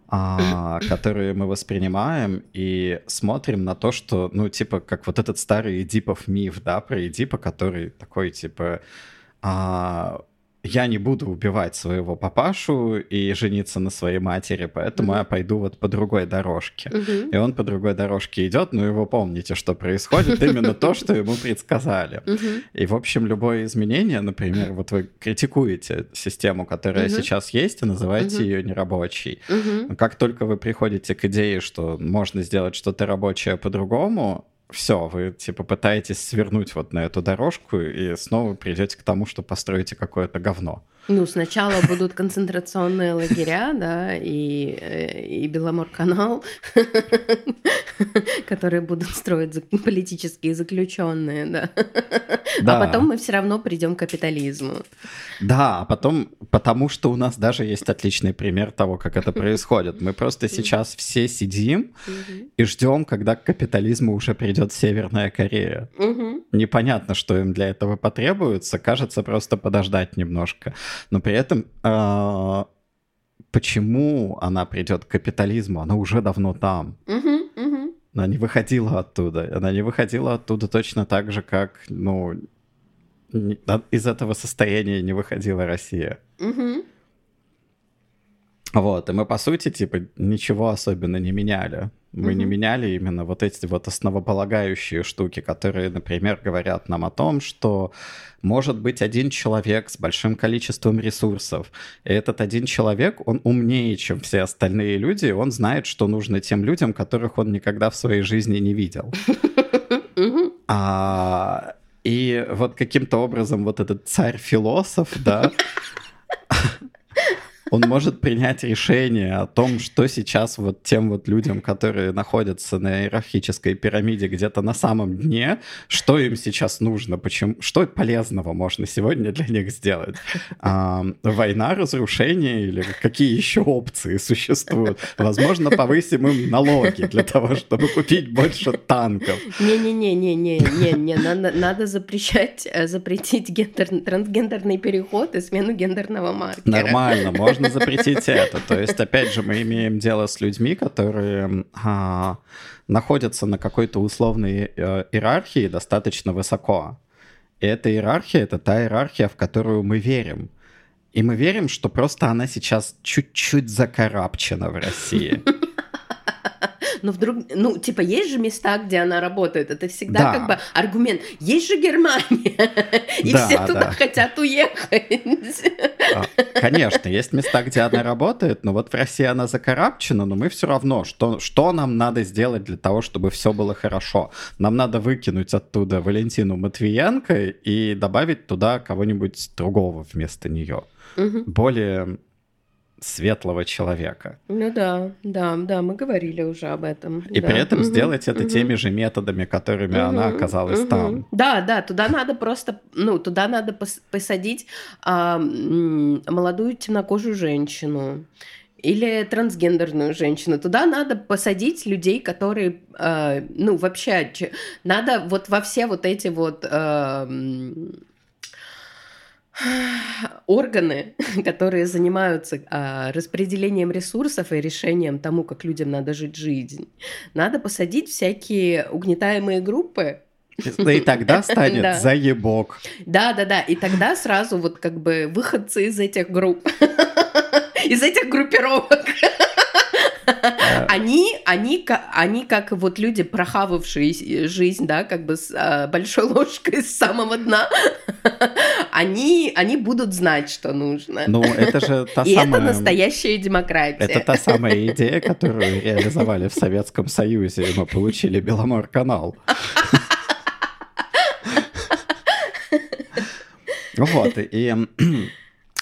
а, которые мы воспринимаем и смотрим на то, что, ну, типа, как вот этот старый Эдипов миф, да, про Эдипа, который такой, типа, а, я не буду убивать своего папашу и жениться на своей матери, поэтому mm-hmm. я пойду вот по другой дорожке. Mm-hmm. И он по другой дорожке идет, но его помните, что происходит, именно то, что ему предсказали. И, в общем, любое изменение, например, вот вы критикуете систему, которая сейчас есть, и называете ее нерабочей. Но как только вы приходите к идее, что можно сделать что-то рабочее по-другому, все, вы типа пытаетесь свернуть вот на эту дорожку и снова придете к тому, что построите какое-то говно. Ну, сначала будут концентрационные лагеря, да, и, э, и Беломор-канал, которые будут строить политические заключенные, да. да. А потом мы все равно придем к капитализму. Да, а потом, потому что у нас даже есть отличный пример того, как это происходит. Мы просто сейчас все сидим и ждем, когда к капитализму уже придет Северная Корея. Непонятно, что им для этого потребуется. Кажется, просто подождать немножко но при этом э, почему она придет к капитализму? Она уже давно там. Угу, угу. Она не выходила оттуда. Она не выходила оттуда точно так же, как, ну, из этого состояния не выходила Россия. Угу. Вот, и мы, по сути, типа, ничего особенно не меняли. Мы mm-hmm. не меняли именно вот эти вот основополагающие штуки, которые, например, говорят нам о том, что может быть один человек с большим количеством ресурсов, и этот один человек, он умнее, чем все остальные люди, он знает, что нужно тем людям, которых он никогда в своей жизни не видел. А, и вот каким-то образом вот этот царь-философ, да, он может принять решение о том, что сейчас вот тем вот людям, которые находятся на иерархической пирамиде где-то на самом дне, что им сейчас нужно, почему, что полезного можно сегодня для них сделать. А, война, разрушение или какие еще опции существуют? Возможно, повысим им налоги для того, чтобы купить больше танков. Не-не-не-не-не-не, надо, запрещать, э, запретить гендер, трансгендерный переход и смену гендерного маркера. Нормально, можно можно запретить это. То есть, опять же, мы имеем дело с людьми, которые а, находятся на какой-то условной э, иерархии достаточно высоко. И эта иерархия — это та иерархия, в которую мы верим. И мы верим, что просто она сейчас чуть-чуть закарабчена в России. Но вдруг, ну, типа, есть же места, где она работает, это всегда да. как бы аргумент. Есть же Германия, и да, все туда да. хотят уехать. А, конечно, есть места, где она работает, но вот в России она закарабчена, но мы все равно, что, что нам надо сделать для того, чтобы все было хорошо? Нам надо выкинуть оттуда Валентину Матвиенко и добавить туда кого-нибудь другого вместо нее. Угу. Более светлого человека. Ну да, да, да, мы говорили уже об этом. И да. при этом угу, сделать это угу. теми же методами, которыми угу, она оказалась угу. там. Да, да, туда надо просто, ну, туда надо пос посадить а, молодую темнокожую женщину или трансгендерную женщину. Туда надо посадить людей, которые, э, ну, вообще, надо вот во все вот эти вот... Э, органы, которые занимаются а, распределением ресурсов и решением тому, как людям надо жить жизнь, надо посадить всякие угнетаемые группы, да и тогда станет да. заебок. Да, да, да. И тогда сразу вот как бы выходцы из этих групп, из этих группировок они, они, они как вот люди, прохававшие жизнь, да, как бы с а, большой ложкой с самого дна, они, они будут знать, что нужно. Ну, это же та И самая... это настоящая демократия. Это та самая идея, которую реализовали в Советском Союзе, и мы получили Беломор-канал. Вот, и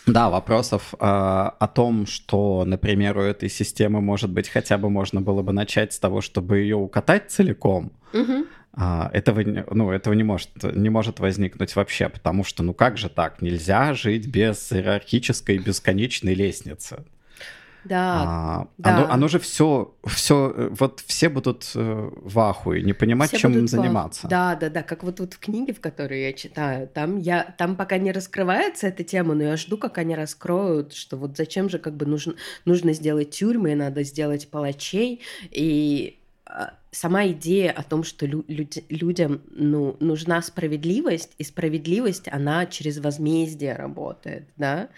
да, вопросов э, о том, что, например, у этой системы, может быть, хотя бы можно было бы начать с того, чтобы ее укатать целиком. Угу. А, этого, ну, этого не, может, не может возникнуть вообще, потому что, ну как же так, нельзя жить без иерархической бесконечной лестницы. Да, а, да. Оно, оно же все, все, э, вот все будут э, в ахуе, не понимать, все чем им заниматься. Да, да, да, как вот тут в книге, в которой я читаю, там я, там пока не раскрывается эта тема, но я жду, как они раскроют, что вот зачем же как бы нужно, нужно сделать тюрьмы, надо сделать палачей, и а, сама идея о том, что лю- люди, людям ну, нужна справедливость, и справедливость, она через возмездие работает, да,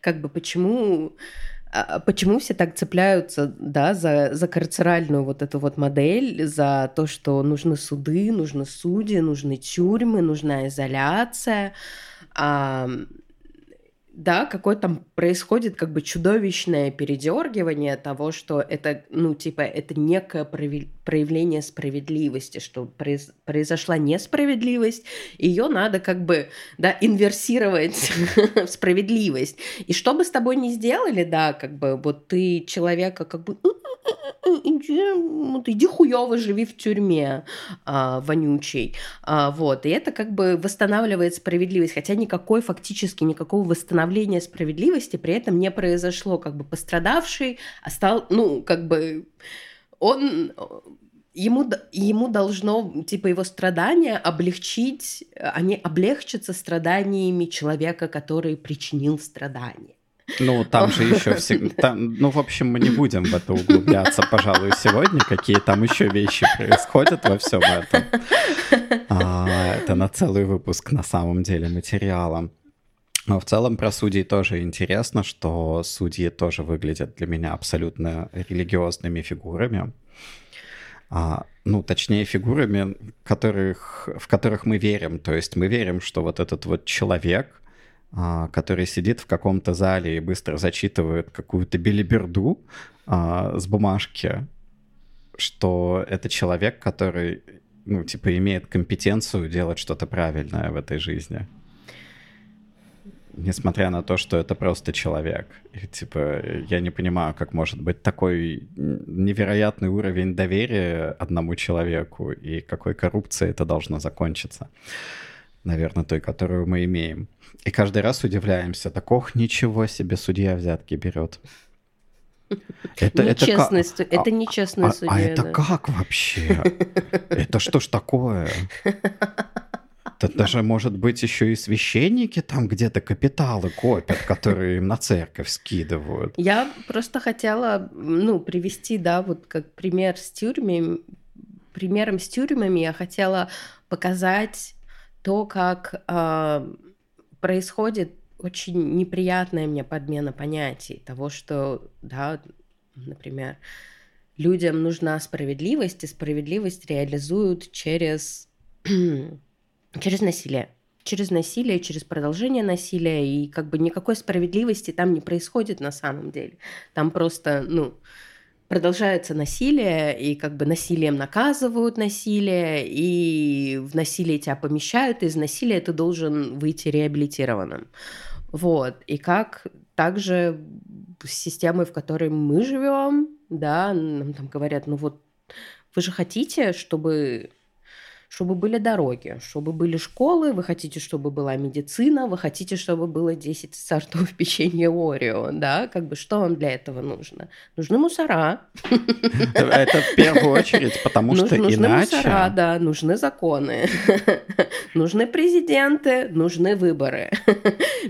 как бы почему почему все так цепляются, да, за, за карцеральную вот эту вот модель, за то, что нужны суды, нужны судьи, нужны тюрьмы, нужна изоляция, а, да, какое там происходит как бы чудовищное передергивание того, что это, ну, типа, это некое проявление справедливости, что произ, произошла несправедливость, ее надо как бы, да, инверсировать в справедливость. И что бы с тобой ни сделали, да, как бы, вот ты человека как бы иди, вот, иди хуёво живи в тюрьме а, вонючий. А, вот. И это как бы восстанавливает справедливость, хотя никакой фактически никакого восстановления справедливости при этом не произошло. Как бы пострадавший стал, ну, как бы он ему, ему должно, типа, его страдания облегчить, они облегчатся страданиями человека, который причинил страдания. Ну, там же еще всегда... ну, в общем, мы не будем в это углубляться, пожалуй, сегодня, какие там еще вещи происходят во всем этом. А, это на целый выпуск, на самом деле, материала. Но в целом про судей тоже интересно, что судьи тоже выглядят для меня абсолютно религиозными фигурами. А, ну, точнее, фигурами, которых, в которых мы верим. То есть мы верим, что вот этот вот человек, а, который сидит в каком-то зале и быстро зачитывает какую-то билиберду а, с бумажки, что это человек, который, ну, типа, имеет компетенцию делать что-то правильное в этой жизни. Несмотря на то, что это просто человек. И, типа, я не понимаю, как может быть такой невероятный уровень доверия одному человеку и какой коррупцией это должно закончиться наверное, той, которую мы имеем. И каждый раз удивляемся, так ох, ничего себе, судья взятки берет. Это, нечестный, это, как... это нечестный а, судья. А, а это да. как вообще? Это что ж такое? Это даже, может быть, еще и священники там где-то капиталы копят, которые им на церковь скидывают. Я просто хотела, ну, привести, да, вот как пример с тюрьмами, примером с тюрьмами я хотела показать то, как э, происходит очень неприятная мне подмена понятий того, что, да, например, людям нужна справедливость, и справедливость реализуют через, через насилие. Через насилие, через продолжение насилия, и как бы никакой справедливости там не происходит на самом деле. Там просто, ну, продолжается насилие, и как бы насилием наказывают насилие, и в насилие тебя помещают, и из насилия ты должен выйти реабилитированным. Вот. И как также с системой, в которой мы живем, да, нам там говорят, ну вот вы же хотите, чтобы чтобы были дороги, чтобы были школы, вы хотите, чтобы была медицина, вы хотите, чтобы было 10 сортов печенья Орео, да, как бы что вам для этого нужно? Нужны мусора. Это в первую очередь, потому что иначе... Нужны мусора, да, нужны законы, нужны президенты, нужны выборы.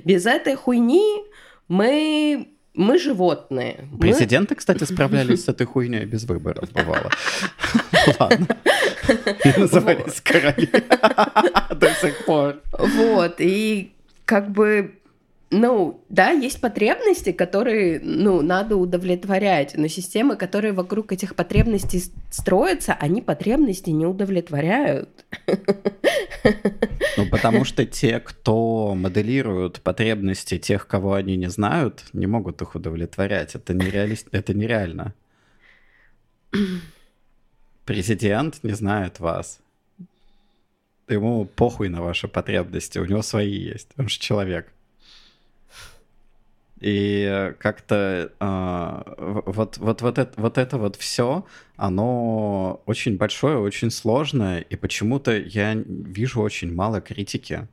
Без этой хуйни мы мы животные. Президенты, мы... кстати, справлялись с этой хуйней без выборов, бывало. Ладно. Назывались короли до сих пор. Вот, и как бы ну, да, есть потребности, которые, ну, надо удовлетворять, но системы, которые вокруг этих потребностей строятся, они потребности не удовлетворяют. Ну, потому что те, кто моделируют потребности тех, кого они не знают, не могут их удовлетворять. Это, нереали... это нереально. Президент не знает вас. Ему похуй на ваши потребности, у него свои есть, он же человек. И как-то э, вот, вот, вот, это, вот это вот все, оно очень большое, очень сложное, и почему-то я вижу очень мало критики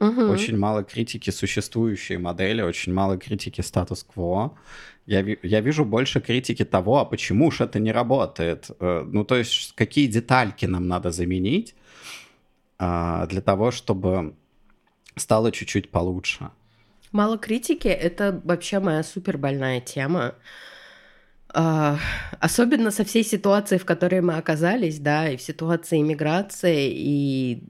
угу. очень мало критики существующей модели, очень мало критики статус-кво. Я, я вижу больше критики того, а почему же это не работает. Э, ну, то есть, какие детальки нам надо заменить а, для того, чтобы стало чуть-чуть получше. Мало критики — это вообще моя супер больная тема. Uh, особенно со всей ситуацией, в которой мы оказались, да, и в ситуации иммиграции, и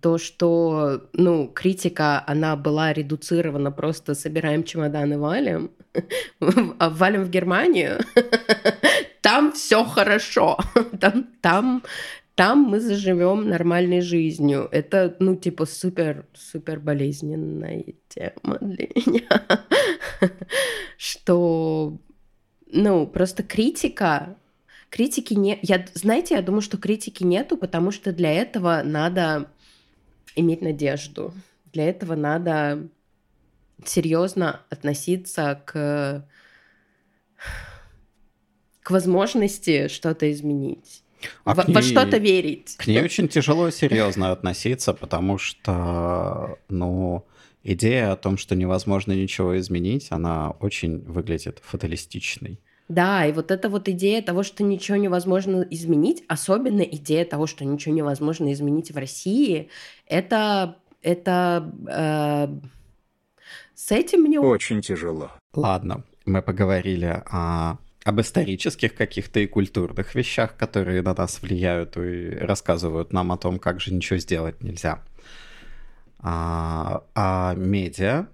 то, что, ну, критика, она была редуцирована просто собираем чемоданы, валим, а валим в Германию, там все хорошо, там, там, там мы заживем нормальной жизнью. Это, ну, типа, супер, супер болезненная тема для меня. Что, ну, просто критика, критики не... Я, знаете, я думаю, что критики нету, потому что для этого надо иметь надежду. Для этого надо серьезно относиться к, к возможности что-то изменить. А во, ней, во что-то верить. К ней очень тяжело серьезно относиться, потому что, ну, идея о том, что невозможно ничего изменить, она очень выглядит фаталистичной. Да, и вот эта вот идея того, что ничего невозможно изменить, особенно идея того, что ничего невозможно изменить в России, это, это э, с этим мне очень тяжело. Ладно, мы поговорили о об исторических каких-то и культурных вещах, которые на нас влияют и рассказывают нам о том, как же ничего сделать нельзя. А, а медиа,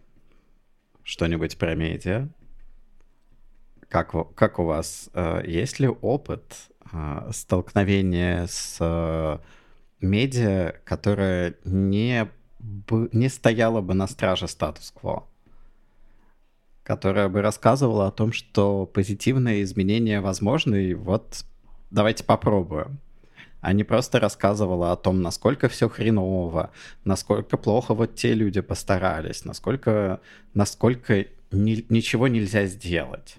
что-нибудь про медиа, как, как у вас, э, есть ли опыт э, столкновения с э, медиа, которая не, не стояла бы на страже статус-кво? Которая бы рассказывала о том, что позитивные изменения возможны, и вот давайте попробуем. А не просто рассказывала о том, насколько все хреново, насколько плохо вот те люди постарались, насколько, насколько ни, ничего нельзя сделать.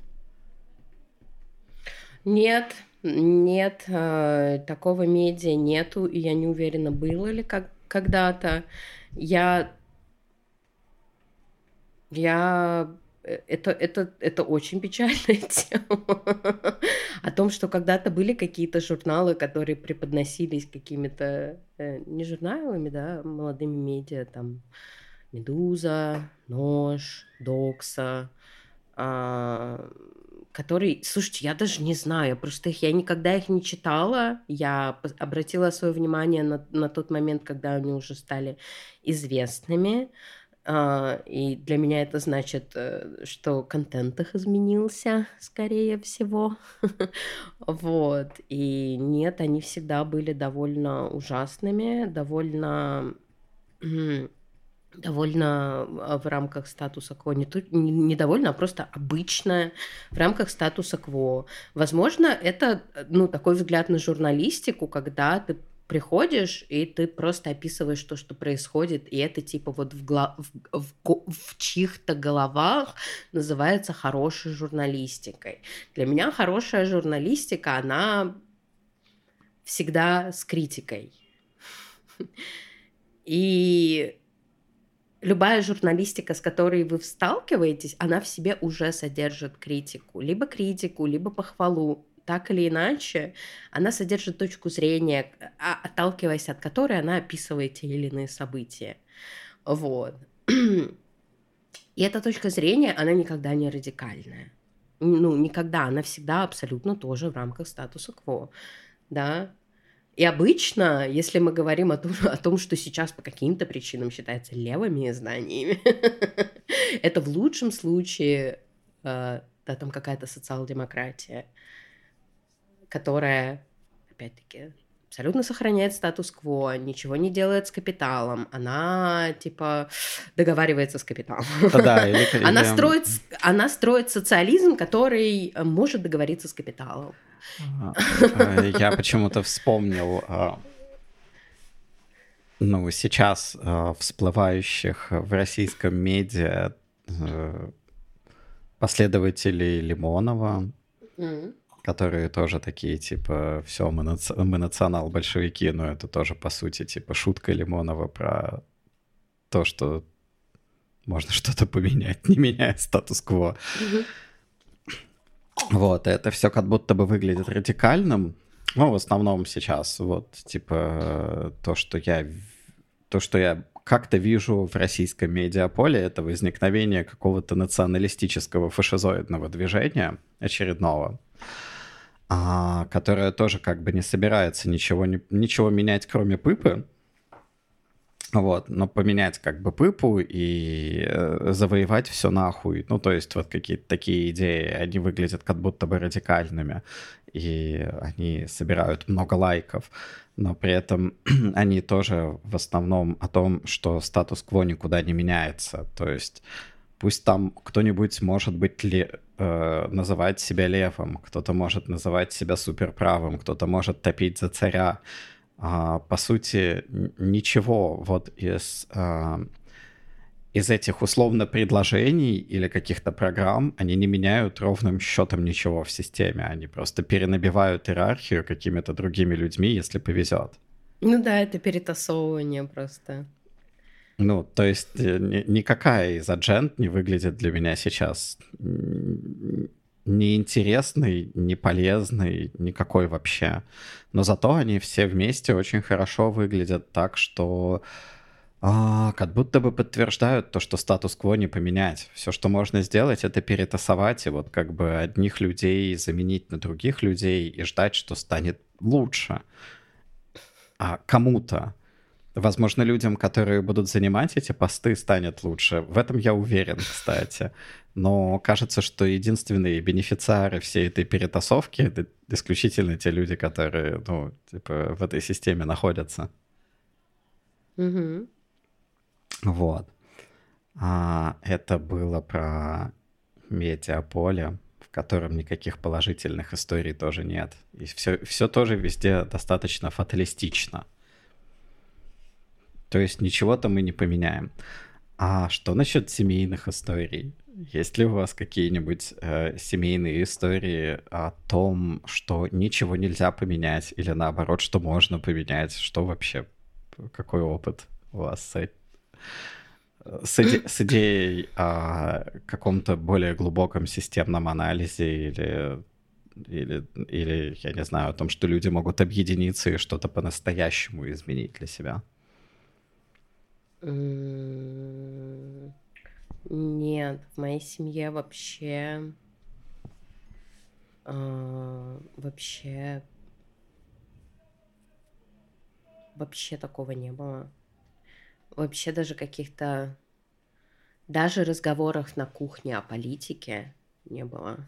Нет, нет, э, такого медиа нету, и я не уверена, было ли как когда-то. Я я это, это, это очень печальная тема. О том, что когда-то были какие-то журналы, которые преподносились какими-то, э, не журналами, да, молодыми медиа, там, «Медуза», «Нож», «Докса», а, который, слушайте, я даже не знаю, просто их, я никогда их не читала, я обратила свое внимание на, на тот момент, когда они уже стали известными, а, и для меня это значит, э, что контент их изменился, скорее всего. вот. И нет, они всегда были довольно ужасными, довольно довольно а, в рамках статуса кво, не, не, не довольно, а просто обычная в рамках статуса кво. Возможно, это ну, такой взгляд на журналистику, когда ты приходишь, и ты просто описываешь то, что происходит, и это типа вот в, гла- в, в, в чьих-то головах называется хорошей журналистикой. Для меня хорошая журналистика, она всегда с критикой. И любая журналистика, с которой вы сталкиваетесь, она в себе уже содержит критику. Либо критику, либо похвалу так или иначе, она содержит точку зрения, а, отталкиваясь от которой она описывает те или иные события. Вот. И эта точка зрения, она никогда не радикальная. Ну, никогда, она всегда абсолютно тоже в рамках статуса кво. Да, и обычно, если мы говорим о том, о том что сейчас по каким-то причинам считается левыми изданиями, это в лучшем случае э, да, там какая-то социал-демократия которая, опять-таки, абсолютно сохраняет статус-кво, ничего не делает с капиталом, она типа договаривается с капиталом. Да, или, или... Она, строит, она строит социализм, который может договориться с капиталом. А, я почему-то вспомнил, а, ну, сейчас а, всплывающих в российском медиа последователей Лимонова, mm-hmm которые тоже такие, типа, все, мы, наци... мы национал-большевики, но это тоже, по сути, типа, шутка Лимонова про то, что можно что-то поменять, не меняя статус-кво. Вот, это все как будто бы выглядит радикальным. Ну, в основном сейчас, вот, типа, то, что я, то, что я как-то вижу в российском медиаполе, это возникновение какого-то националистического фашизоидного движения очередного, а, которое тоже как бы не собирается ничего, ничего менять, кроме пыпы, вот, но поменять как бы пыпу и э, завоевать все нахуй. Ну, то есть вот какие-то такие идеи, они выглядят как будто бы радикальными, и они собирают много лайков, но при этом они тоже в основном о том, что статус-кво никуда не меняется. То есть пусть там кто-нибудь может быть ли, э, называть себя левым, кто-то может называть себя суперправым, кто-то может топить за царя, а, по сути, ничего вот из, а, из этих условно предложений или каких-то программ, они не меняют ровным счетом ничего в системе. Они просто перенабивают иерархию какими-то другими людьми, если повезет. Ну да, это перетасовывание просто. Ну, то есть э, никакая из аджент не выглядит для меня сейчас неинтересный, не полезный, никакой вообще. Но зато они все вместе очень хорошо выглядят так, что а, как будто бы подтверждают то, что статус-кво не поменять. Все, что можно сделать, это перетасовать и вот как бы одних людей заменить на других людей и ждать, что станет лучше. А кому-то. Возможно, людям, которые будут занимать эти посты, станет лучше. В этом я уверен, кстати. Но кажется, что единственные бенефициары всей этой перетасовки — это исключительно те люди, которые, ну, типа, в этой системе находятся. Угу. Вот. А, это было про медиаполе, в котором никаких положительных историй тоже нет. И все, все тоже везде достаточно фаталистично. То есть ничего-то мы не поменяем. А что насчет семейных историй? Есть ли у вас какие-нибудь э, семейные истории о том, что ничего нельзя поменять, или наоборот, что можно поменять? Что вообще, какой опыт у вас с, с, иде, с идеей о каком-то более глубоком системном анализе или или, или, я не знаю, о том, что люди могут объединиться и что-то по-настоящему изменить для себя? Нет, в моей семье вообще а, вообще вообще такого не было. Вообще даже каких-то даже разговоров на кухне о политике не было.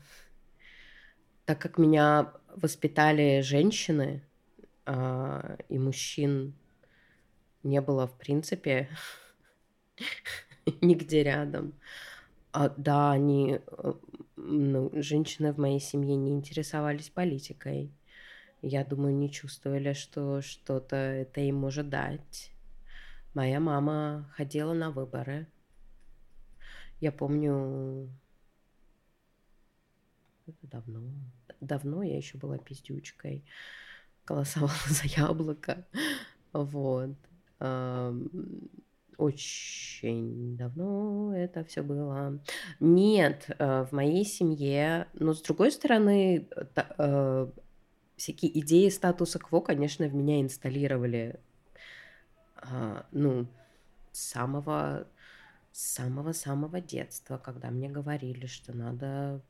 Так как меня воспитали женщины, а, и мужчин не было в принципе нигде рядом. А, да, они, э, ну, женщины в моей семье не интересовались политикой. Я думаю, не чувствовали, что что-то это им может дать. Моя мама ходила на выборы. Я помню, это давно, давно я еще была пиздючкой, голосовала за яблоко, вот очень давно это все было. Нет, э, в моей семье, но с другой стороны, э, всякие идеи статуса кво, конечно, в меня инсталлировали, а, ну, самого самого-самого детства, когда мне говорили, что надо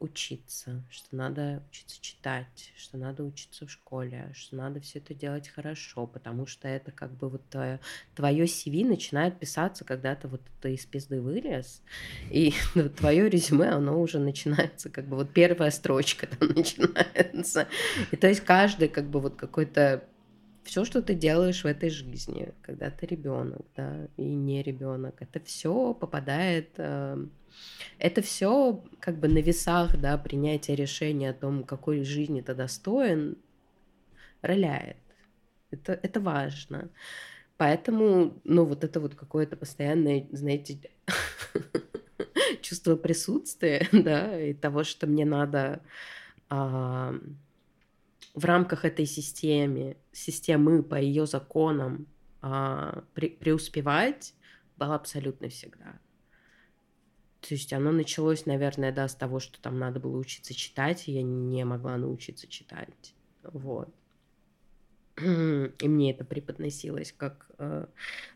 учиться, что надо учиться читать, что надо учиться в школе, что надо все это делать хорошо, потому что это как бы вот твое, твое CV начинает писаться, когда ты вот ты из пизды вылез, и ну, твое резюме, оно уже начинается, как бы вот первая строчка там начинается. И то есть каждый как бы вот какой-то все, что ты делаешь в этой жизни, когда ты ребенок, да, и не ребенок, это все попадает э, это все как бы на весах, да, принятие решения о том, какой жизни ты достоин, роляет. Это, это важно. Поэтому, ну, вот это вот какое-то постоянное, знаете, чувство присутствия, да, и того, что мне надо а, в рамках этой системы, системы по ее законам а, пре преуспевать было абсолютно всегда. То есть оно началось, наверное, да, с того, что там надо было учиться читать, и я не могла научиться читать. Вот. И мне это преподносилось как, э,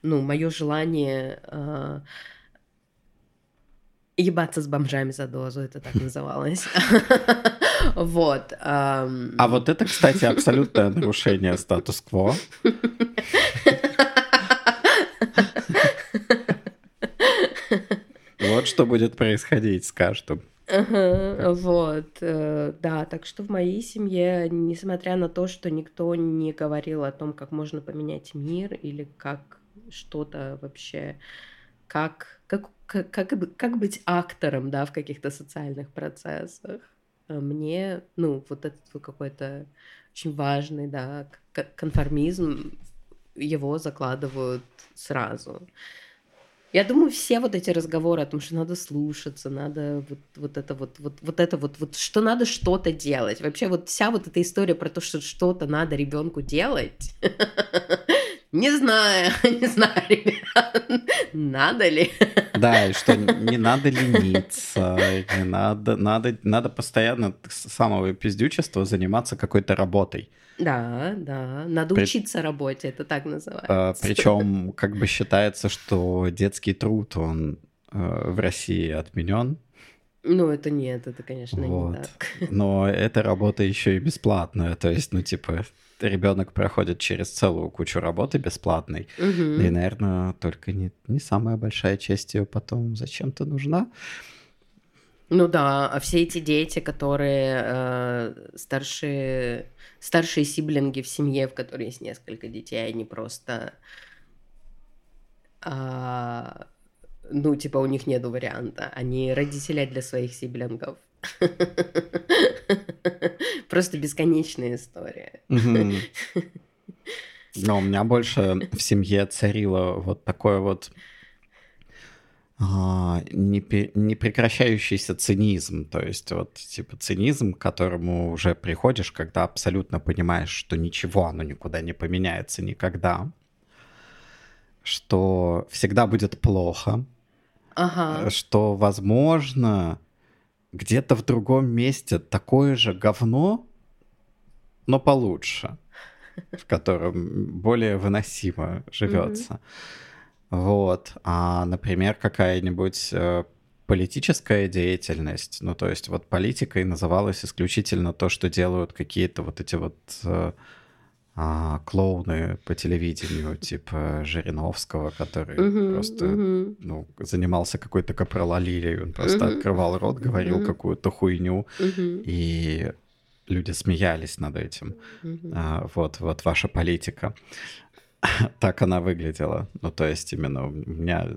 ну, мое желание э, ебаться с бомжами за дозу, это так называлось. Вот. А вот это, кстати, абсолютное нарушение статус-кво. Вот что будет происходить с каждым. Ага, вот, э, да, так что в моей семье, несмотря на то, что никто не говорил о том, как можно поменять мир или как что-то вообще, как, как, как, как, как быть актором, да, в каких-то социальных процессах, мне, ну, вот этот какой-то очень важный, да, конформизм, его закладывают сразу. Я думаю, все вот эти разговоры о том, что надо слушаться, надо вот, вот это вот, вот, вот это вот, вот, что надо что-то делать. Вообще вот вся вот эта история про то, что что-то надо ребенку делать. Не знаю, не знаю, ребят, надо ли. Да, и что не надо лениться, не надо, надо, надо постоянно с самого пиздючества заниматься какой-то работой. Да, да, надо При... учиться работе, это так называется. А, причем как бы считается, что детский труд, он э, в России отменен. Ну, это нет, это, конечно, вот. не так. Но эта работа еще и бесплатная, то есть, ну, типа, ребенок проходит через целую кучу работы бесплатной, угу. и, наверное, только не, не самая большая часть ее потом зачем-то нужна. Ну да, а все эти дети, которые э, старшие, старшие сиблинги в семье, в которой есть несколько детей, они просто... Э, ну, типа, у них нет варианта. Они родители для своих сиблингов. Просто бесконечная история. Но у меня больше в семье царило вот такое вот а, непрекращающийся цинизм, то есть вот типа цинизм, к которому уже приходишь, когда абсолютно понимаешь, что ничего, оно никуда не поменяется никогда, что всегда будет плохо, ага. что, возможно, где-то в другом месте такое же говно, но получше, в котором более выносимо живется. Вот. А, например, какая-нибудь э, политическая деятельность, ну, то есть вот политикой называлось исключительно то, что делают какие-то вот эти вот э, а, клоуны по телевидению, типа Жириновского, который uh-huh, просто uh-huh. Ну, занимался какой-то капролалией, он просто uh-huh. открывал рот, говорил uh-huh. какую-то хуйню, uh-huh. и люди смеялись над этим. Uh-huh. А, вот, вот ваша политика. так она выглядела. Ну, то есть именно у меня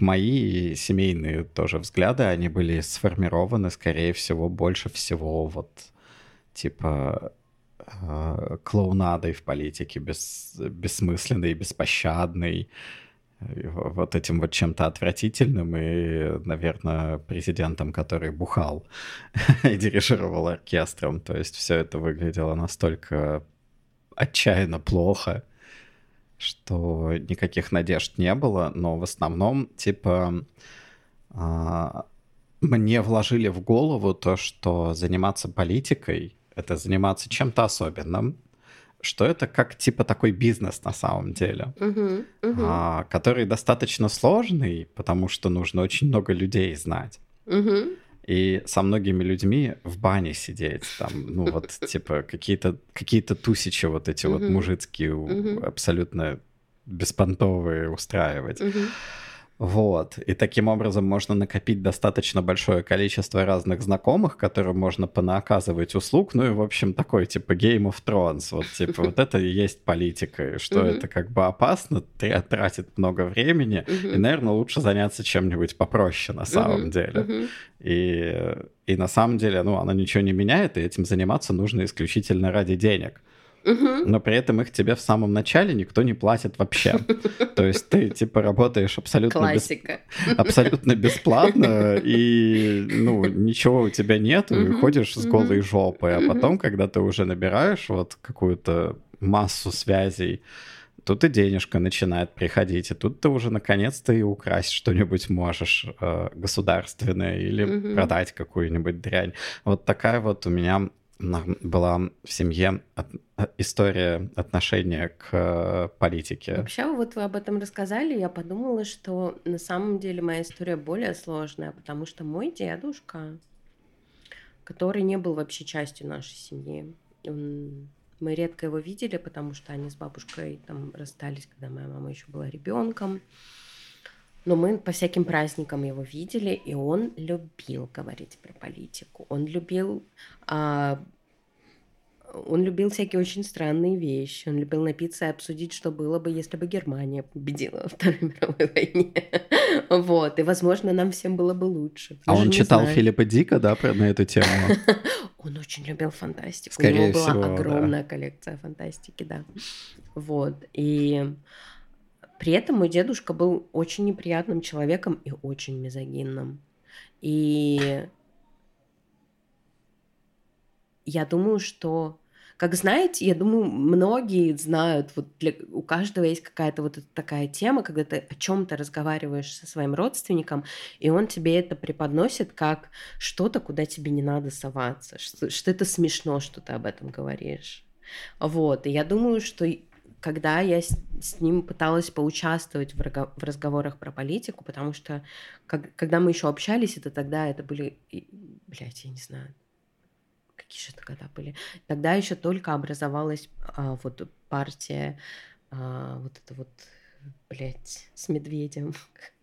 мои семейные тоже взгляды, они были сформированы, скорее всего, больше всего вот типа клоунадой в политике, бес, бессмысленной, беспощадной, вот этим вот чем-то отвратительным и, наверное, президентом, который бухал и дирижировал оркестром. То есть все это выглядело настолько отчаянно плохо, что никаких надежд не было, но в основном, типа, а, мне вложили в голову то, что заниматься политикой — это заниматься чем-то особенным, что это как типа такой бизнес на самом деле, uh-huh, uh-huh. А, который достаточно сложный, потому что нужно очень много людей знать. Uh-huh и со многими людьми в бане сидеть, там, ну вот, типа, какие-то какие тусичи вот эти вот мужицкие, абсолютно беспонтовые устраивать. Вот. И таким образом можно накопить достаточно большое количество разных знакомых, которым можно понаказывать услуг. Ну и, в общем, такой типа Game of Thrones. Вот типа вот это и есть политика. И что это как бы опасно, тратит много времени. И, наверное, лучше заняться чем-нибудь попроще на самом деле. И, и на самом деле, ну, она ничего не меняет, и этим заниматься нужно исключительно ради денег но при этом их тебе в самом начале никто не платит вообще. То есть ты типа работаешь абсолютно, бес... абсолютно бесплатно, и ну ничего у тебя нет, и ходишь с голой жопой, а потом, когда ты уже набираешь вот какую-то массу связей, тут и денежка начинает приходить, и тут ты уже наконец-то и украсть что-нибудь можешь э, государственное или угу. продать какую-нибудь дрянь. Вот такая вот у меня была в семье от, история отношения к э, политике. Вообще, вот вы об этом рассказали, я подумала, что на самом деле моя история более сложная, потому что мой дедушка, который не был вообще частью нашей семьи, он, мы редко его видели, потому что они с бабушкой там расстались, когда моя мама еще была ребенком. Но мы по всяким праздникам его видели, и он любил говорить про политику. Он любил а, он любил всякие очень странные вещи. Он любил напиться и обсудить, что было бы, если бы Германия победила во Второй мировой войне. Вот. И, возможно, нам всем было бы лучше. А он читал знаю. Филиппа Дика, да, про, на эту тему? Он очень любил фантастику. Скорее У него была всего, огромная да. коллекция фантастики, да. Вот. И при этом мой дедушка был очень неприятным человеком и очень мизогинным. И я думаю, что как знаете, я думаю, многие знают, вот для, у каждого есть какая-то вот такая тема, когда ты о чем-то разговариваешь со своим родственником, и он тебе это преподносит как что-то, куда тебе не надо соваться, что, что это смешно, что ты об этом говоришь. Вот, и я думаю, что когда я с, с ним пыталась поучаствовать в, в разговорах про политику, потому что как, когда мы еще общались, это тогда это были, блядь, я не знаю, какие же это года были? Тогда еще только образовалась а, вот партия, а, вот это вот, блядь, с медведем.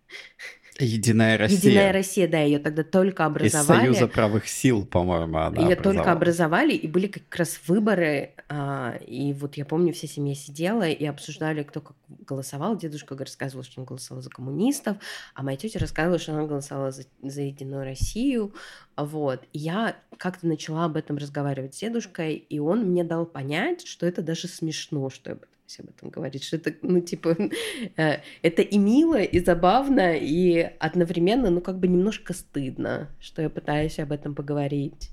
Единая Россия. Единая Россия, да, ее тогда только образовали. Из Союза правых сил, по-моему, она Ее только образовали, и были как раз выборы, а, и вот я помню, вся семья сидела и обсуждали, кто как голосовал. Дедушка рассказывал, что он голосовал за коммунистов, а моя тетя рассказывала, что она голосовала за, за Единую Россию. Вот. И я как-то начала об этом разговаривать с дедушкой, и он мне дал понять, что это даже смешно, что я об этом говорить, что это, ну, типа, э, это и мило, и забавно, и одновременно, ну, как бы немножко стыдно, что я пытаюсь об этом поговорить.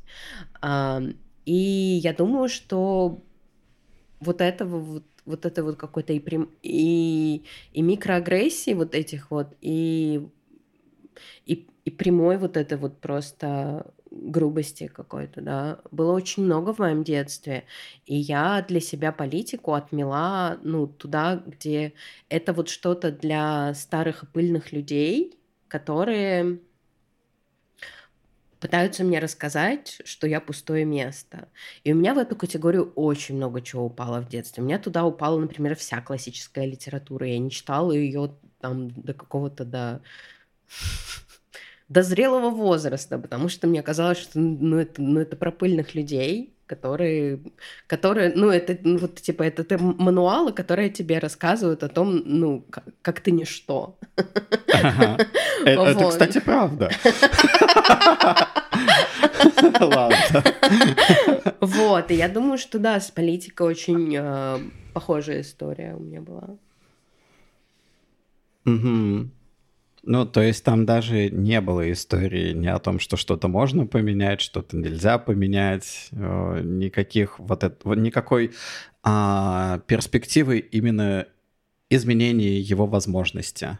И я думаю, что вот этого вот вот это вот какой-то и, прям, и, и микроагрессии вот этих вот, и, и, и прямой вот это вот просто грубости какой-то, да, было очень много в моем детстве, и я для себя политику отмела, ну, туда, где это вот что-то для старых и пыльных людей, которые пытаются мне рассказать, что я пустое место. И у меня в эту категорию очень много чего упало в детстве. У меня туда упала, например, вся классическая литература. Я не читала ее там до какого-то до до зрелого возраста, потому что мне казалось, что ну, это, ну, это про пыльных людей, которые, которые, ну, это, ну, вот, типа, это, это мануалы, которые тебе рассказывают о том, ну, как, как ты ничто. Ага. Это, вот. это, кстати, правда. Ладно. Вот, и я думаю, что, да, с политикой очень э, похожая история у меня была. Угу. Ну, то есть там даже не было истории ни о том, что что-то можно поменять, что-то нельзя поменять, э, никаких вот это, никакой а, перспективы именно изменения его возможности.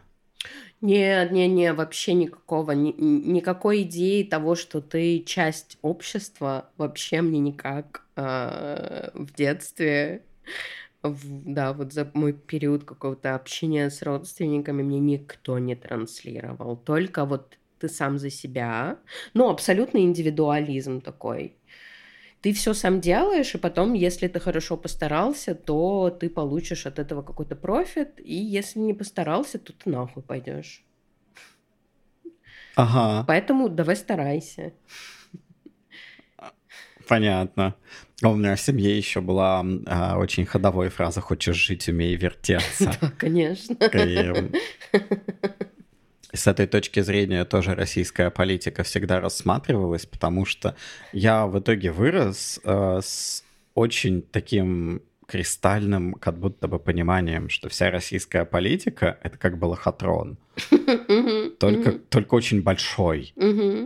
Нет, не, не, вообще никакого, ни, никакой идеи того, что ты часть общества, вообще мне никак э, в детстве в, да, вот за мой период какого-то общения с родственниками мне никто не транслировал. Только вот ты сам за себя. Ну, абсолютный индивидуализм такой. Ты все сам делаешь, и потом, если ты хорошо постарался, то ты получишь от этого какой-то профит, и если не постарался, то ты нахуй пойдешь. Ага. Поэтому давай старайся. Понятно. У меня в семье еще была а, очень ходовой фраза «хочешь жить, умей вертеться». Да, конечно. с этой точки зрения тоже российская политика всегда рассматривалась, потому что я в итоге вырос э, с очень таким кристальным как будто бы пониманием, что вся российская политика — это как бы лохотрон. Только, только очень большой.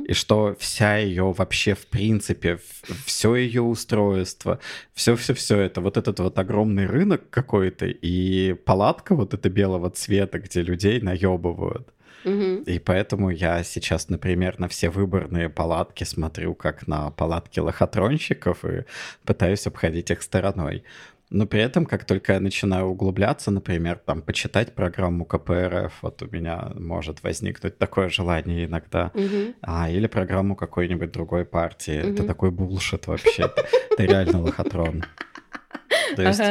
И что вся ее вообще, в принципе, все ее устройство, все-все-все это, вот этот вот огромный рынок какой-то и палатка вот эта белого цвета, где людей наебывают. И поэтому я сейчас, например, на все выборные палатки смотрю как на палатки лохотронщиков и пытаюсь обходить их стороной. Но при этом, как только я начинаю углубляться, например, там, почитать программу КПРФ, вот у меня может возникнуть такое желание иногда, угу. а, или программу какой-нибудь другой партии. Угу. Это такой булшит вообще. Это реально лохотрон. То есть,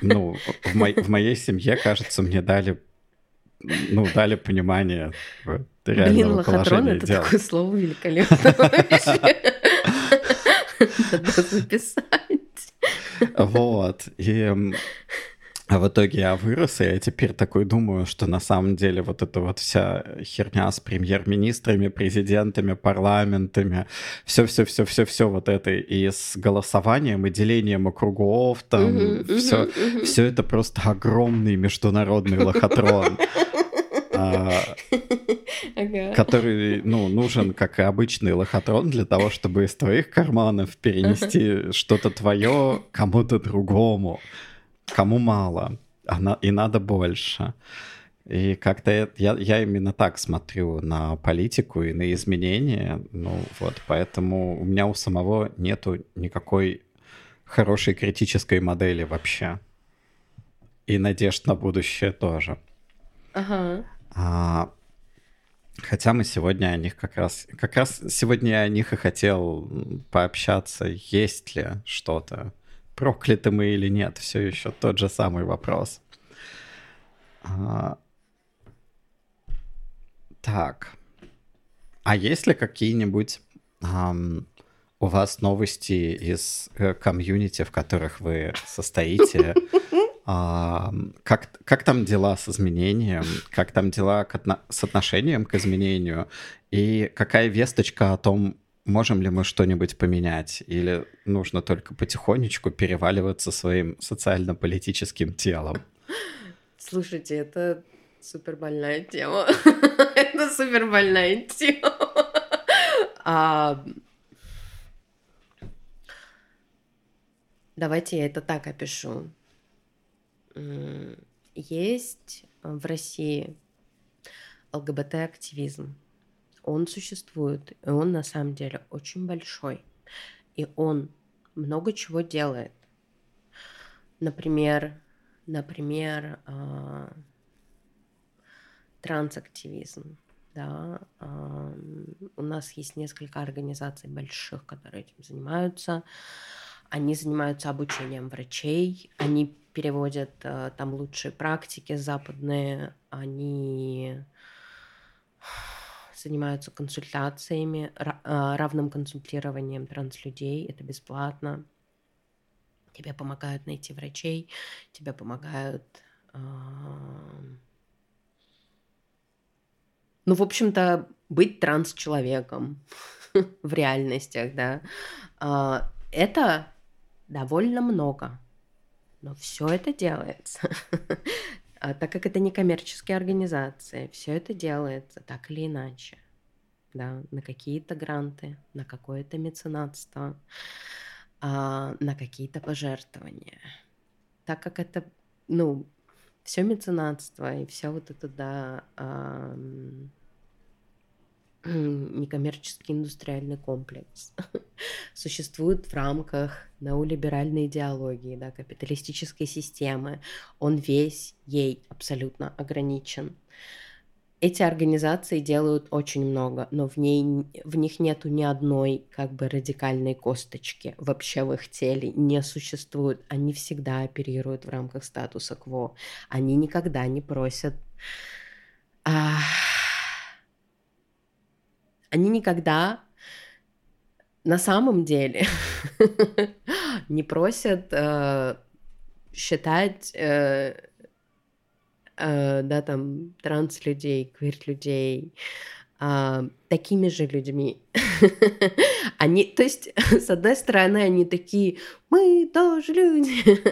ну, в, мо- в моей семье, кажется, мне дали ну, дали понимание реального Блин, лохотрон — это дел. такое слово великолепное Надо записать. Вот. И а в итоге я вырос, и я теперь такой думаю, что на самом деле вот эта вот вся херня с премьер-министрами, президентами, парламентами, все-все-все-все-все вот это, и с голосованием, и делением округов, там, все, все это просто огромный международный лохотрон. Который, ну, нужен, как и обычный лохотрон, для того, чтобы из твоих карманов перенести что-то твое кому-то другому. Кому мало, а и надо больше. И как-то я, я именно так смотрю на политику и на изменения. Ну вот, поэтому у меня у самого нету никакой хорошей критической модели вообще. И надежд на будущее тоже. Ага. А, хотя мы сегодня о них как раз... Как раз сегодня я о них и хотел пообщаться. Есть ли что-то? Прокляты мы или нет? Все еще тот же самый вопрос. А, так. А есть ли какие-нибудь у вас новости из э, комьюнити, в которых вы состоите? А, как, как там дела с изменением? Как там дела к отно- с отношением к изменению? И какая весточка о том, можем ли мы что-нибудь поменять? Или нужно только потихонечку переваливаться своим социально-политическим телом? Слушайте, это супер больная тема. это супер больная тема. а... Давайте я это так опишу есть в России ЛГБТ-активизм. Он существует, и он на самом деле очень большой. И он много чего делает. Например, например, э, трансактивизм. Да, у нас есть несколько организаций больших, которые этим занимаются. Они занимаются обучением врачей, они переводят э, там лучшие практики западные, они занимаются консультациями, э, равным консультированием транслюдей, это бесплатно. Тебе помогают найти врачей, тебе помогают... Ну, в общем-то, быть транс-человеком в реальностях, да. А, это довольно много. Но все это делается, а так как это не коммерческие организации, все это делается так или иначе. Да, на какие-то гранты, на какое-то меценатство, а, на какие-то пожертвования. Так как это, ну, все меценатство и все вот это, да, некоммерческий индустриальный комплекс существует в рамках неолиберальной идеологии, да, капиталистической системы. Он весь ей абсолютно ограничен. Эти организации делают очень много, но в, ней, в них нету ни одной как бы радикальной косточки вообще в их теле не существует. Они всегда оперируют в рамках статуса кво. Они никогда не просят а, они никогда на самом деле не просят э, считать э, э, да, там, транс-людей, квир-людей, а, такими же людьми. они, то есть, с одной стороны, они такие, мы тоже люди,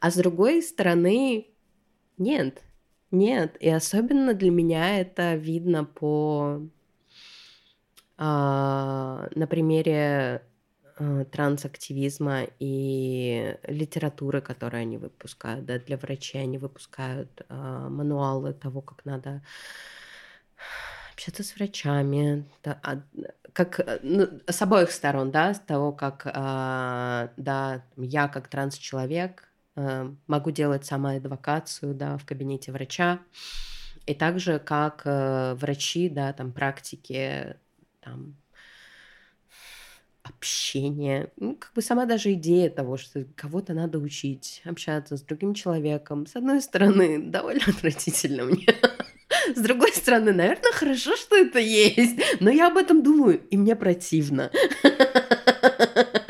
а с другой стороны, нет, нет. И особенно для меня это видно по, на примере а, трансактивизма и литературы, которую они выпускают. Да, для врачей они выпускают а, мануалы того, как надо общаться с врачами, да, а, как ну, с обоих сторон, да, с того, как а, да, я как транс-человек а, могу делать самоадвокацию, да, в кабинете врача, и также как а, врачи, да, там практики, там общение, ну, как бы сама даже идея того, что кого-то надо учить, общаться с другим человеком, с одной стороны, довольно отвратительно мне. С другой стороны, наверное, хорошо, что это есть. Но я об этом думаю, и мне противно.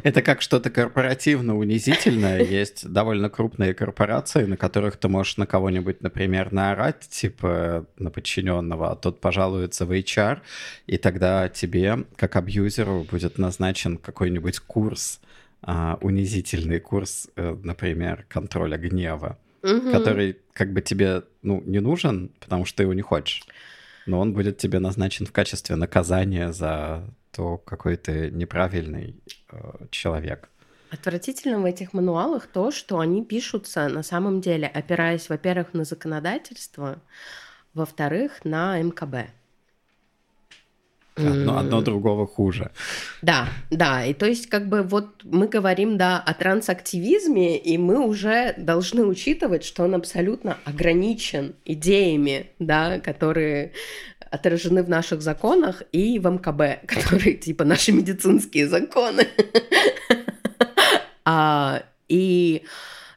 Это как что-то корпоративно унизительное. Есть довольно крупные корпорации, на которых ты можешь на кого-нибудь, например, наорать, типа на подчиненного, а тот пожалуется в HR, и тогда тебе, как абьюзеру, будет назначен какой-нибудь курс а, унизительный курс, э, например, контроля гнева, угу. который как бы тебе ну, не нужен, потому что ты его не хочешь. Но он будет тебе назначен в качестве наказания за то, какой ты неправильный э, человек. Отвратительно в этих мануалах то, что они пишутся на самом деле, опираясь, во-первых, на законодательство, во-вторых, на МКБ. Одно, одно другого хуже. Да, да. И то есть, как бы вот мы говорим, да, о трансактивизме, и мы уже должны учитывать, что он абсолютно ограничен идеями, да, которые отражены в наших законах и в МКБ, которые типа наши медицинские законы. а, и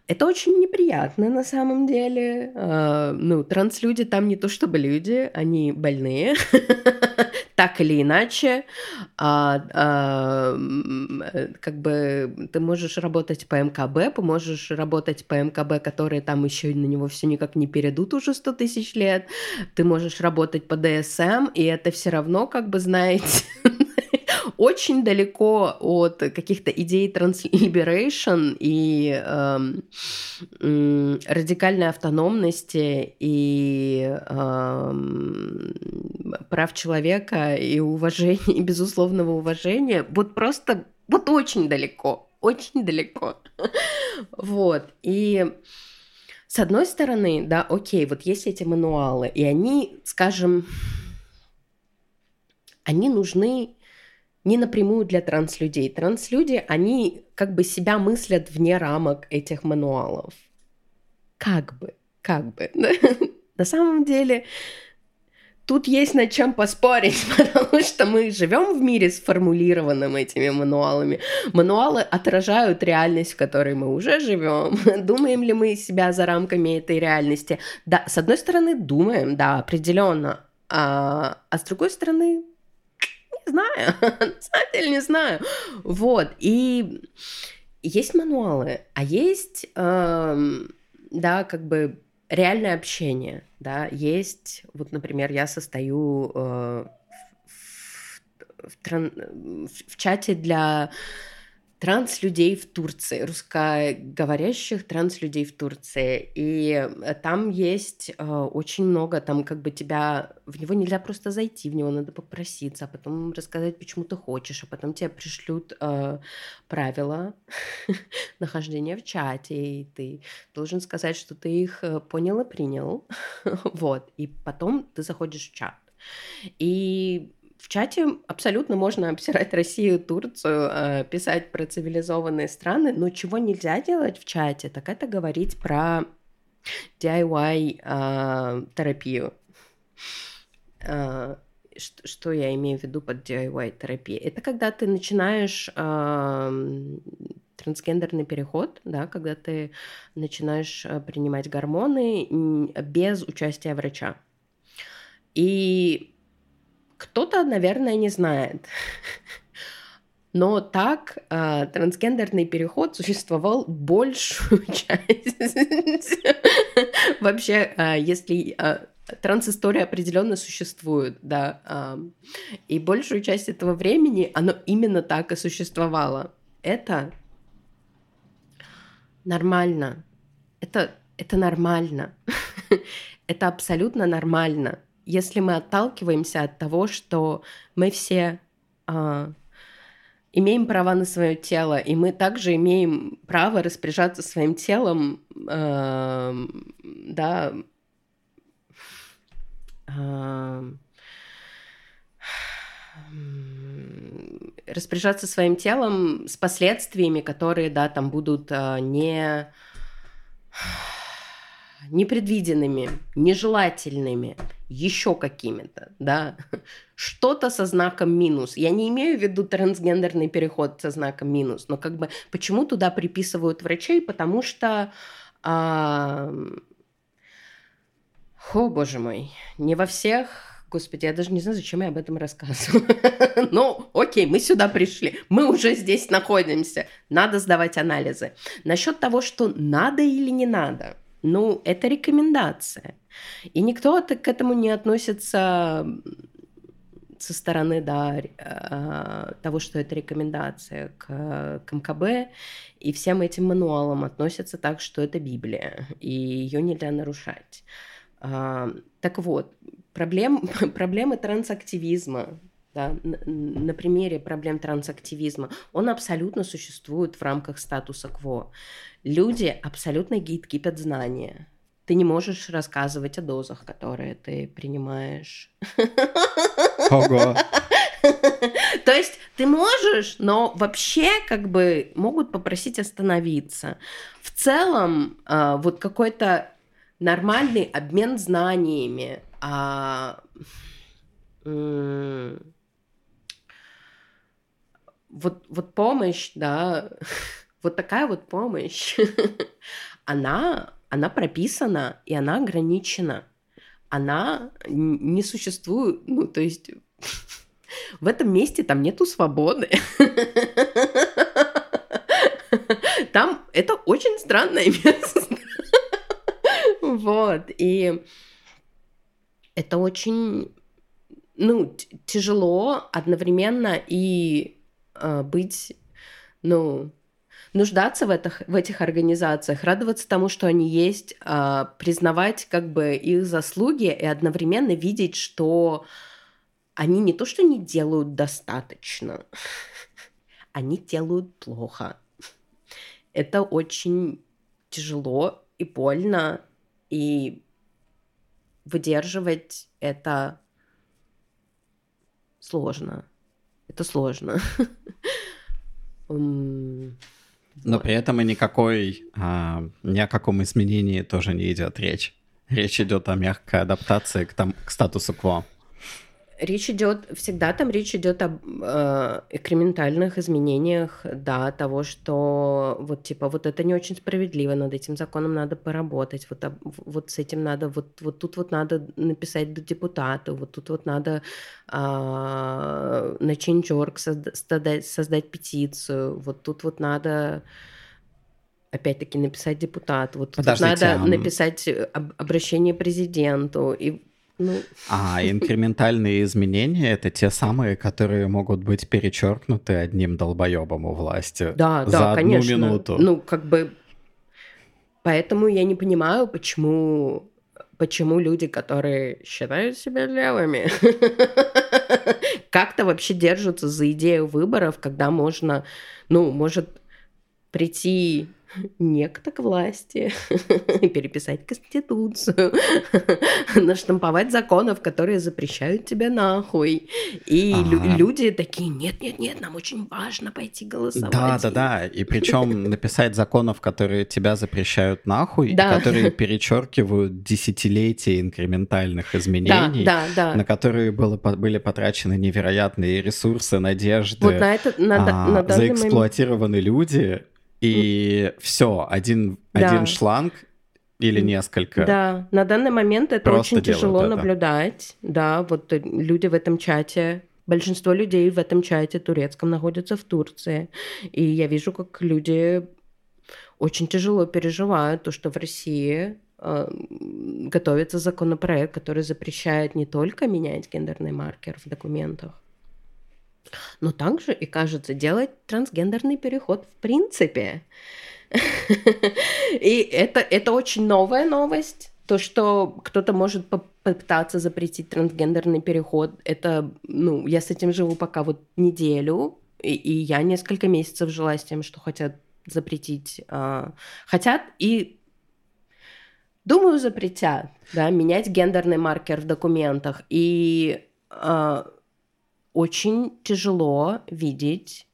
это очень неприятно на самом деле. А, ну, транслюди там не то чтобы люди, они больные. Так или иначе, а, а, как бы ты можешь работать по МКБ, можешь работать по МКБ, которые там еще на него все никак не перейдут уже 100 тысяч лет, ты можешь работать по ДСМ, и это все равно, как бы, знаете, очень далеко от каких-то идей trans liberation и эм, радикальной автономности и эм, прав человека и уважения, и безусловного уважения. Вот просто, вот очень далеко, очень далеко. Вот. И с одной стороны, да, окей, вот есть эти мануалы, и они, скажем, они нужны не напрямую для транслюдей. Транслюди, они как бы себя мыслят вне рамок этих мануалов. Как бы, как бы. На самом деле, тут есть над чем поспорить, потому что мы живем в мире сформулированным этими мануалами. Мануалы отражают реальность, в которой мы уже живем. Думаем ли мы себя за рамками этой реальности? Да, с одной стороны, думаем, да, определенно. А, а с другой стороны, не знаю, на самом деле не знаю. Вот, и есть мануалы, а есть, эм, да, как бы реальное общение, да, есть, вот, например, я состою э, в, в, в, в чате для транс-людей в Турции, русскоговорящих транс-людей в Турции. И э, там есть э, очень много, там как бы тебя, в него нельзя просто зайти, в него надо попроситься, а потом рассказать, почему ты хочешь, а потом тебе пришлют э, правила нахождения в чате, и ты должен сказать, что ты их э, понял и принял. вот, и потом ты заходишь в чат. И в чате абсолютно можно обсирать Россию, Турцию, э, писать про цивилизованные страны, но чего нельзя делать в чате, так это говорить про DIY-терапию. Э, что я имею в виду под DIY-терапией? Это когда ты начинаешь трансгендерный переход, да, когда ты начинаешь э, принимать гормоны без участия врача. И кто-то, наверное, не знает. Но так э, трансгендерный переход существовал большую часть, Вообще, а, если а, трансистория определенно существует, да, и большую часть этого времени оно именно так и существовало. Это нормально. Это, это нормально. это абсолютно нормально. Если мы отталкиваемся от того, что мы все имеем права на свое тело, и мы также имеем право распоряжаться своим телом, э, да, э, распоряжаться своим телом с последствиями, которые, да, там будут э, не непредвиденными, нежелательными, еще какими-то, да, что-то со знаком минус. Я не имею в виду трансгендерный переход со знаком минус, но как бы почему туда приписывают врачей, потому что а... О, боже мой, не во всех Господи, я даже не знаю, зачем я об этом рассказываю. ну, окей, мы сюда пришли. Мы уже здесь находимся. Надо сдавать анализы. Насчет того, что надо или не надо. Ну, это рекомендация. И никто к этому не относится со стороны да, а, того, что это рекомендация к, к МКБ, и всем этим мануалам относятся так, что это Библия, и ее нельзя нарушать. А, так вот, проблем, проблемы трансактивизма, да, на примере проблем трансактивизма, он абсолютно существует в рамках статуса КВО. Люди абсолютно гейткипят знания. Ты не можешь рассказывать о дозах, которые ты принимаешь. Ого. То есть ты можешь, но вообще как бы могут попросить остановиться. В целом а, вот какой-то нормальный обмен знаниями, а, вот, вот помощь, да, вот такая вот помощь, она, она прописана и она ограничена. Она не существует, ну, то есть в этом месте там нету свободы. Там это очень странное место. Вот, и это очень, ну, тяжело одновременно и быть, ну, нуждаться в, этих, в этих организациях, радоваться тому, что они есть, э, признавать как бы их заслуги и одновременно видеть, что они не то, что не делают достаточно, они делают плохо. Это очень тяжело и больно, и выдерживать это сложно. Это сложно. Но при этом и никакой, а, ни о каком изменении тоже не идет речь. Речь идет о мягкой адаптации к, там, к статусу кво речь идет, всегда там речь идет об э, экрементальных изменениях, да, того, что вот типа вот это не очень справедливо, над этим законом надо поработать, вот, вот с этим надо, вот, вот тут вот надо написать до депутата, вот тут вот надо э, на Change.org создать, создать петицию, вот тут вот надо опять-таки написать депутату, вот тут надо а... написать обращение президенту, и ну... А инкрементальные изменения — это те самые, которые могут быть перечеркнуты одним долбоебом у власти да, за да, одну конечно. минуту. Ну, как бы... Поэтому я не понимаю, почему почему люди, которые считают себя левыми, как-то вообще держатся за идею выборов, когда можно, ну, может прийти некто к власти, переписать Конституцию, наштамповать законов, которые запрещают тебя нахуй. И ага. люди такие, нет-нет-нет, нам очень важно пойти голосовать. Да-да-да, и причем написать законов, которые тебя запрещают нахуй, да. которые перечеркивают десятилетия инкрементальных изменений, да, да, да. на которые было, были потрачены невероятные ресурсы, надежды, вот на это, на, а, на заэксплуатированы момент... люди, и все, один, да. один шланг или несколько. Да, на данный момент это очень тяжело это. наблюдать. Да, вот люди в этом чате, большинство людей в этом чате турецком находятся в Турции. И я вижу, как люди очень тяжело переживают то, что в России э, готовится законопроект, который запрещает не только менять гендерный маркер в документах, но также, и кажется, делать трансгендерный переход в принципе. И это, это очень новая новость. То, что кто-то может попытаться запретить трансгендерный переход, это, ну, я с этим живу пока вот неделю, и, и я несколько месяцев жила с тем, что хотят запретить, э, хотят и думаю запретят, да, менять гендерный маркер в документах и э, очень тяжело видеть,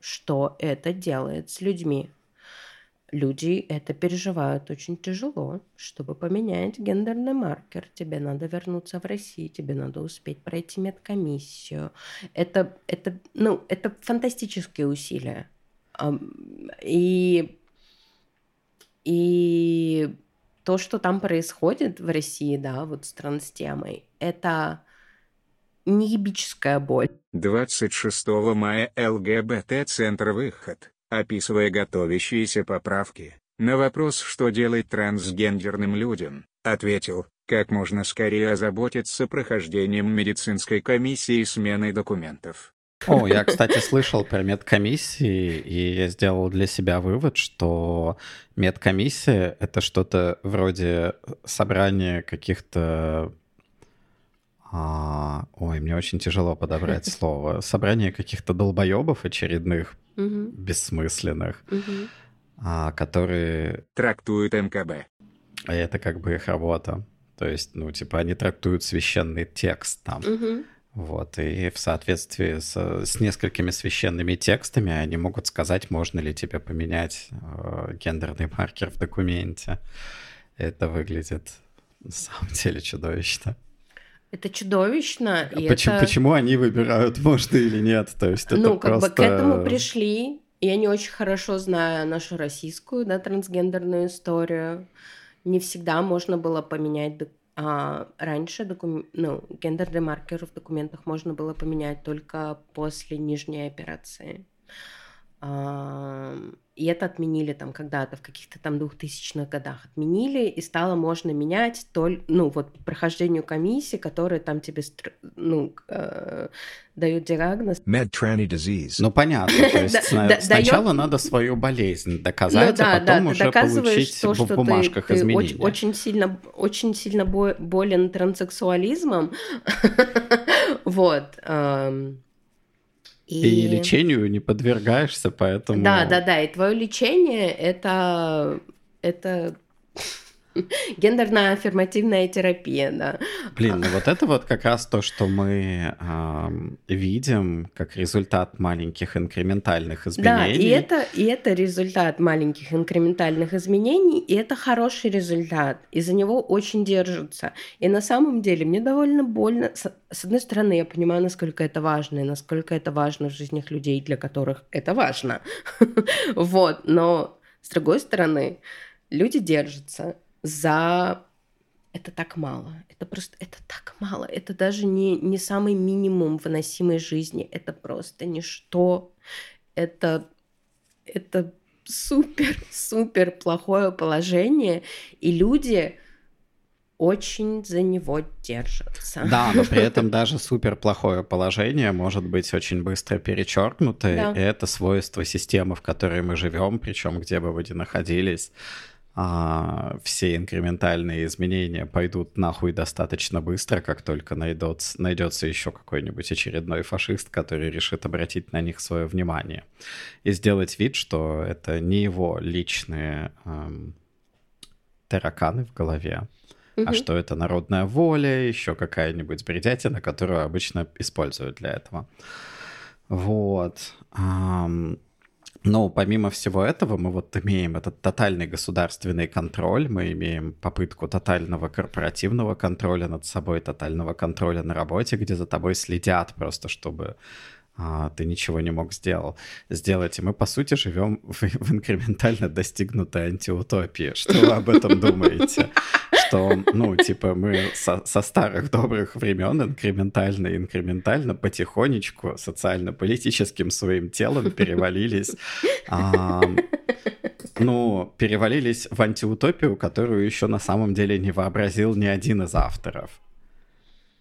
что это делает с людьми. Люди это переживают очень тяжело. Чтобы поменять гендерный маркер, тебе надо вернуться в Россию, тебе надо успеть пройти медкомиссию. Это, это, ну, это фантастические усилия. И, и то, что там происходит в России, да, вот с транстемой, это неебическая боль. 26 мая ЛГБТ-центр «Выход», описывая готовящиеся поправки, на вопрос, что делать трансгендерным людям, ответил, как можно скорее озаботиться прохождением медицинской комиссии и сменой документов. О, я, кстати, слышал про медкомиссии, и я сделал для себя вывод, что медкомиссия — это что-то вроде собрания каких-то а, ой, мне очень тяжело подобрать слово. Собрание каких-то долбоебов очередных, бессмысленных, а, которые... Трактуют МКБ. А это как бы их работа. То есть, ну, типа, они трактуют священный текст там. Вот, и в соответствии с, с несколькими священными текстами они могут сказать, можно ли тебе поменять э, гендерный маркер в документе. Это выглядит на самом деле чудовищно. Это чудовищно. А почему, это... почему они выбирают, можно или нет? То есть это ну, как просто... бы к этому пришли. Я не очень хорошо знаю нашу российскую, да, трансгендерную историю. Не всегда можно было поменять а, раньше докум... ну, гендерный маркер в документах можно было поменять только после нижней операции. И это отменили там когда-то, в каких-то там двухтысячных годах отменили, и стало можно менять толь, ну, вот прохождению комиссии, которые там тебе, ну, э, дают диагноз. Medtranny disease. Ну, понятно, то есть сначала надо свою болезнь доказать, ну а потом уже получить в бумажках изменения. Очень сильно, очень сильно болен транссексуализмом, вот, и... и лечению не подвергаешься, поэтому... Да, да, да, и твое лечение это, это Гендерная аффирмативная терапия, да. Блин, ну вот это вот как раз то, что мы э, видим как результат маленьких инкрементальных изменений. Да, и это, и это результат маленьких инкрементальных изменений, и это хороший результат, и за него очень держатся. И на самом деле мне довольно больно. С, с одной стороны, я понимаю, насколько это важно, и насколько это важно в жизнях людей, для которых это важно. Вот, но с другой стороны, люди держатся, за... Это так мало. Это просто... Это так мало. Это даже не, не самый минимум выносимой жизни. Это просто ничто. Это... Это супер-супер плохое положение. И люди очень за него держатся. Да, но при этом даже супер плохое положение может быть очень быстро перечеркнуто, да. и это свойство системы, в которой мы живем, причем где бы вы ни находились, а, все инкрементальные изменения пойдут нахуй достаточно быстро, как только найдется, найдется еще какой-нибудь очередной фашист, который решит обратить на них свое внимание и сделать вид, что это не его личные эм, тараканы в голове, угу. а что это народная воля, еще какая-нибудь бредятина, которую обычно используют для этого. Вот. Эм, но помимо всего этого мы вот имеем этот тотальный государственный контроль, мы имеем попытку тотального корпоративного контроля над собой, тотального контроля на работе, где за тобой следят просто, чтобы а, ты ничего не мог сделал, сделать. И мы, по сути, живем в, в инкрементально достигнутой антиутопии. Что вы об этом думаете? Что, ну, типа, мы со, со старых добрых времен инкрементально, инкрементально, потихонечку социально-политическим своим телом перевалились а, ну, перевалились в антиутопию, которую еще на самом деле не вообразил ни один из авторов.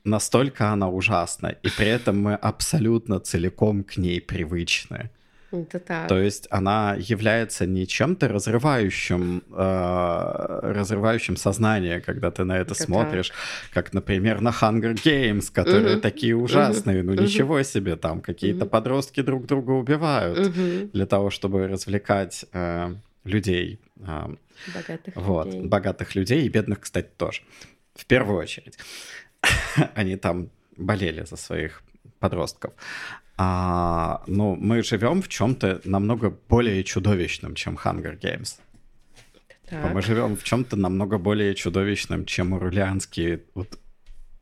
Настолько она ужасна, и при этом мы абсолютно целиком к ней привычны. Это так. То есть она является не чем-то разрывающим, э, разрывающим сознание, когда ты на это, это смотришь, так. как, например, на Hunger Games, которые угу. такие ужасные, угу. ну ничего себе, там какие-то угу. подростки друг друга убивают угу. для того, чтобы развлекать э, людей. Э, богатых вот, людей. богатых людей и бедных, кстати, тоже. В первую очередь. Они там болели за своих подростков. А, ну, мы живем в чем-то намного более чудовищном, чем Hunger Games. Так. Мы живем в чем-то намного более чудовищном, чем урлианские вот,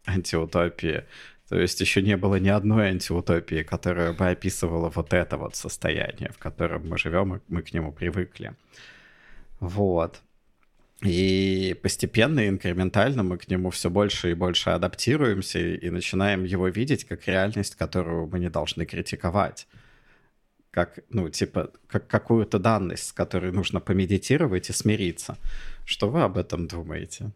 антиутопии. То есть еще не было ни одной антиутопии, которая бы описывала вот это вот состояние, в котором мы живем, и мы к нему привыкли. Вот. И постепенно, инкрементально мы к нему все больше и больше адаптируемся и начинаем его видеть как реальность, которую мы не должны критиковать. Как, ну, типа, как какую-то данность, с которой нужно помедитировать и смириться. Что вы об этом думаете?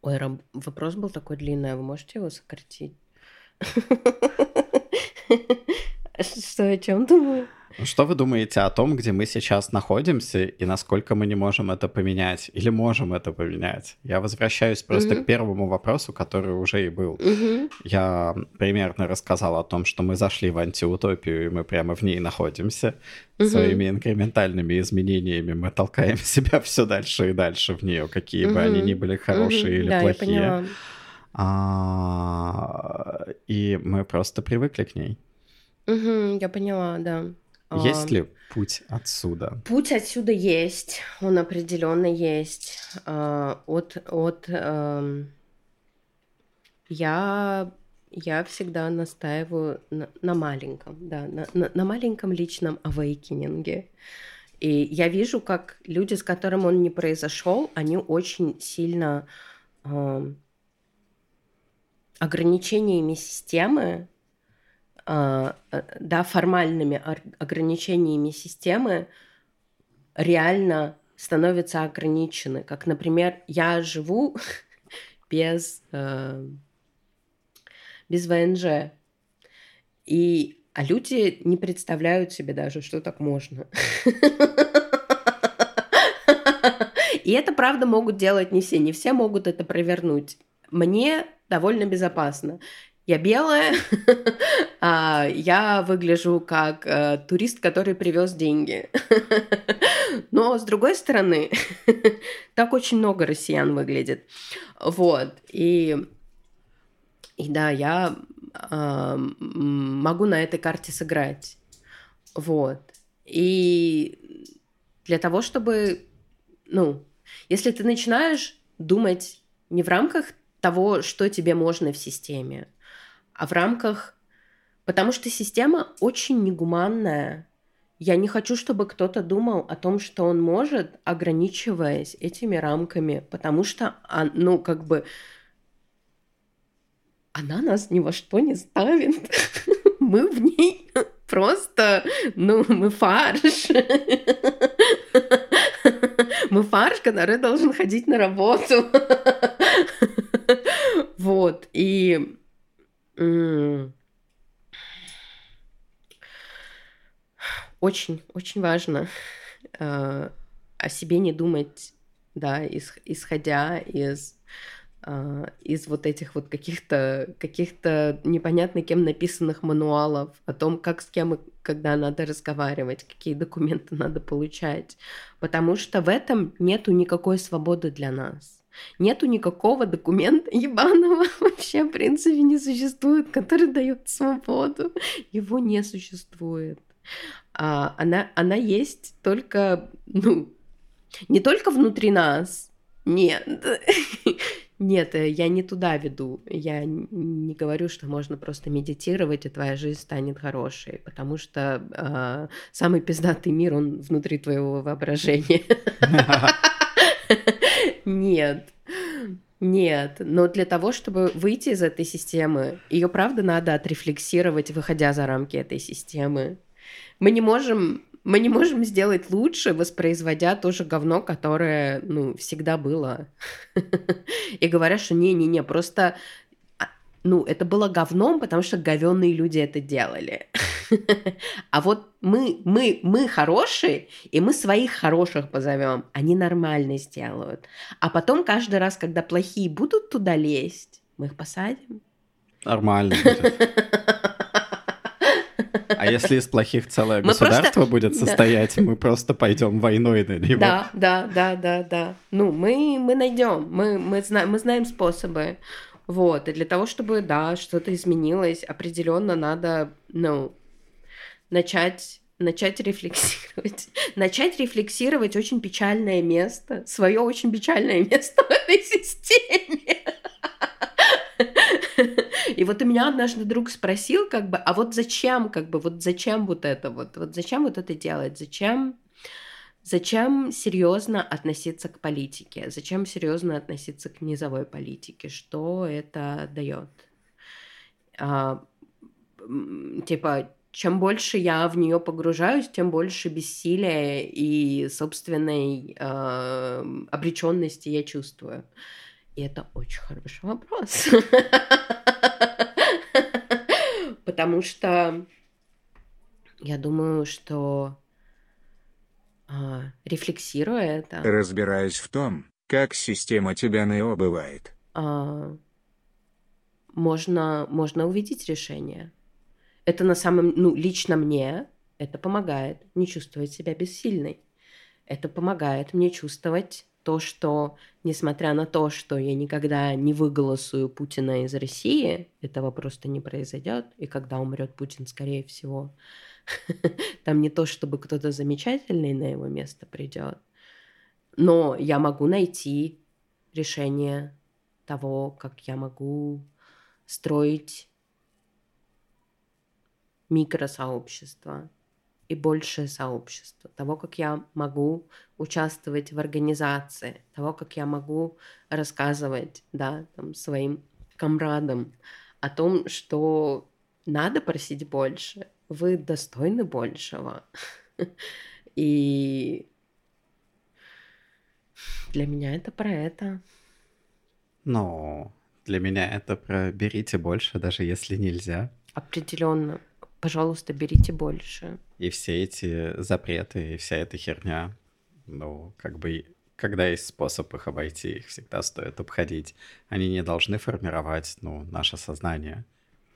Ой, вопрос был такой длинный, а вы можете его сократить? Что, о чем думаю? Что вы думаете о том, где мы сейчас находимся и насколько мы не можем это поменять? Или можем это поменять? Я возвращаюсь просто mm-hmm. к первому вопросу, который уже и был. Mm-hmm. Я примерно рассказал о том, что мы зашли в антиутопию, и мы прямо в ней находимся. Mm-hmm. Своими инкрементальными изменениями мы толкаем себя все дальше и дальше в нее, какие mm-hmm. бы они ни были хорошие mm-hmm. или да, плохие. Я поняла. А, и мы просто привыкли к ней. Угу, я поняла, да. Есть ли путь отсюда? Путь отсюда есть, он определенно есть. А, от, от эм, я, я всегда настаиваю на, на маленьком, да, на, на, на маленьком личном авейкининге. И я вижу, как люди, с которым он не произошел, они очень сильно ограничениями системы да, формальными ограничениями системы реально становятся ограничены. Как, например, я живу без, э, без ВНЖ, и, а люди не представляют себе даже, что так можно. И это, правда, могут делать не все. Не все могут это провернуть. Мне довольно безопасно я белая, а я выгляжу как э, турист, который привез деньги. Но с другой стороны, так очень много россиян выглядит. Вот. И, и да, я э, могу на этой карте сыграть. Вот. И для того, чтобы, ну, если ты начинаешь думать не в рамках того, что тебе можно в системе, а в рамках... Потому что система очень негуманная. Я не хочу, чтобы кто-то думал о том, что он может, ограничиваясь этими рамками, потому что, ну, как бы, она нас ни во что не ставит. Мы в ней просто, ну, мы фарш. Мы фарш, который должен ходить на работу. Вот, и очень, очень важно э, о себе не думать, да, исходя из э, из вот этих вот каких-то каких-то непонятно кем написанных мануалов о том, как с кем и когда надо разговаривать, какие документы надо получать, потому что в этом нету никакой свободы для нас. Нету никакого документа ебаного вообще, в принципе, не существует, который дает свободу. Его не существует. А, она, она есть только, ну, не только внутри нас. Нет. Нет, э, я не туда веду. Я не говорю, что можно просто медитировать, и твоя жизнь станет хорошей, потому что э, самый пиздатый мир, он внутри твоего воображения. Нет. Нет, но для того, чтобы выйти из этой системы, ее правда надо отрефлексировать, выходя за рамки этой системы. Мы не можем мы не можем сделать лучше, воспроизводя то же говно, которое, ну, всегда было. И говорят, что не-не-не, просто ну, это было говном, потому что говенные люди это делали. А вот мы, мы, мы хорошие, и мы своих хороших позовем, они нормально сделают. А потом каждый раз, когда плохие будут туда лезть, мы их посадим. Нормально А если из плохих целое государство просто... будет состоять, да. мы просто пойдем войной на него. Да, да, да, да, да. Ну, мы, мы найдем, мы, мы, знаем, мы знаем способы. Вот, и для того, чтобы, да, что-то изменилось, определенно надо, ну, начать начать рефлексировать. Начать рефлексировать очень печальное место, свое очень печальное место в этой системе. И вот у меня однажды друг спросил, как бы, а вот зачем, как бы, вот зачем вот это вот, вот зачем вот это делать, зачем, зачем серьезно относиться к политике, зачем серьезно относиться к низовой политике, что это дает? А, типа, чем больше я в нее погружаюсь, тем больше бессилия и собственной э, обреченности я чувствую. И это очень хороший вопрос. Потому что я думаю, что а, рефлексируя это... Разбираюсь в том, как система тебя НЭО бывает. А, можно, можно увидеть решение. Это на самом... Ну, лично мне это помогает не чувствовать себя бессильной. Это помогает мне чувствовать то, что, несмотря на то, что я никогда не выголосую Путина из России, этого просто не произойдет, и когда умрет Путин, скорее всего, там не то, чтобы кто-то замечательный на его место придет, но я могу найти решение того, как я могу строить микросообщество, и большее сообщество, того, как я могу участвовать в организации, того, как я могу рассказывать да, там, своим комрадам о том, что надо просить больше, вы достойны большего. И для меня это про это. Ну, для меня это про берите больше, даже если нельзя. Определенно пожалуйста, берите больше. И все эти запреты, и вся эта херня, ну, как бы, когда есть способ их обойти, их всегда стоит обходить. Они не должны формировать, ну, наше сознание.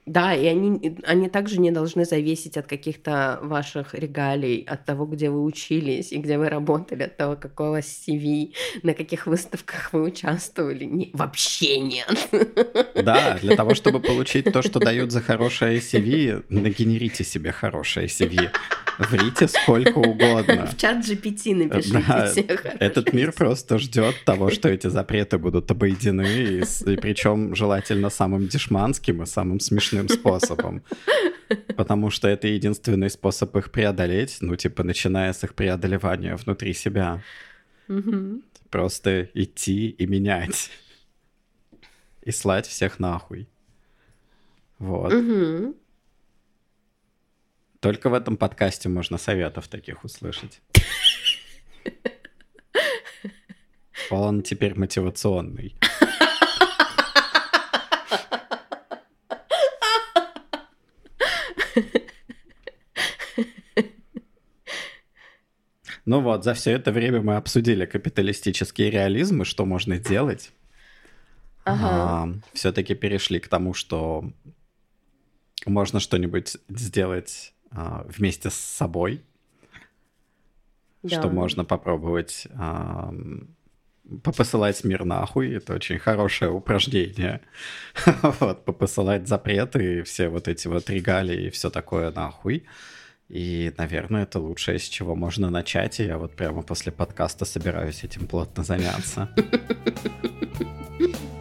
Да, и они, они также не должны зависеть от каких-то ваших регалий, от того, где вы учились и где вы работали, от того, какого CV, на каких выставках вы участвовали. Не, вообще нет. Да, для того, чтобы получить то, что дают за хорошее CV, нагенерите себе хорошее CV. Врите сколько угодно. В чат GPT напишите. Да, этот мир просто ждет того, что эти запреты будут обойдены, и, и причем желательно самым дешманским и самым смешным способом. Потому что это единственный способ их преодолеть, ну, типа, начиная с их преодолевания внутри себя. Угу. Просто идти и менять. И слать всех нахуй. Вот. Угу. Только в этом подкасте можно советов таких услышать. Он теперь мотивационный. Ну вот, за все это время мы обсудили капиталистический реализм и что можно делать. Ага. А, все-таки перешли к тому, что можно что-нибудь сделать а, вместе с собой, да. что можно попробовать а, попосылать мир нахуй. Это очень хорошее упражнение. вот, попосылать запреты и все вот эти вот регалии и все такое нахуй. И, наверное, это лучшее, с чего можно начать. И я вот прямо после подкаста собираюсь этим плотно заняться.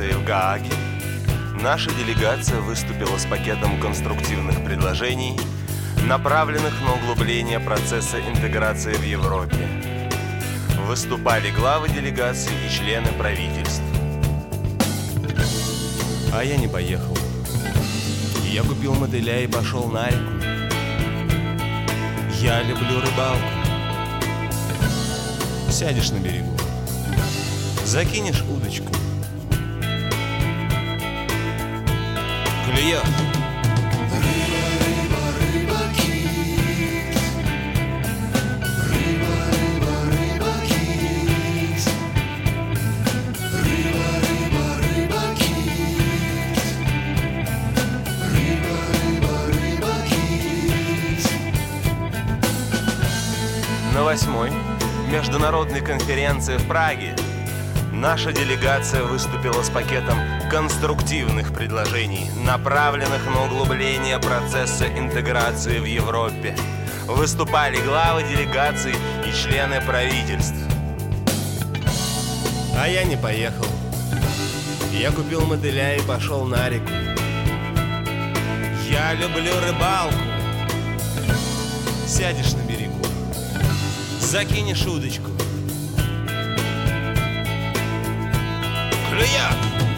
конференции в Гааге наша делегация выступила с пакетом конструктивных предложений, направленных на углубление процесса интеграции в Европе. Выступали главы делегаций и члены правительств. А я не поехал. Я купил мотыля и пошел на реку. Я люблю рыбалку. Сядешь на берегу, закинешь удочку. Клюет. На восьмой международной конференции в Праге наша делегация выступила с пакетом конструктивных предложений, направленных на углубление процесса интеграции в Европе. Выступали главы делегаций и члены правительств. А я не поехал. Я купил мотыля и пошел на реку. Я люблю рыбалку. Сядешь на берегу, закинешь удочку. Клюет!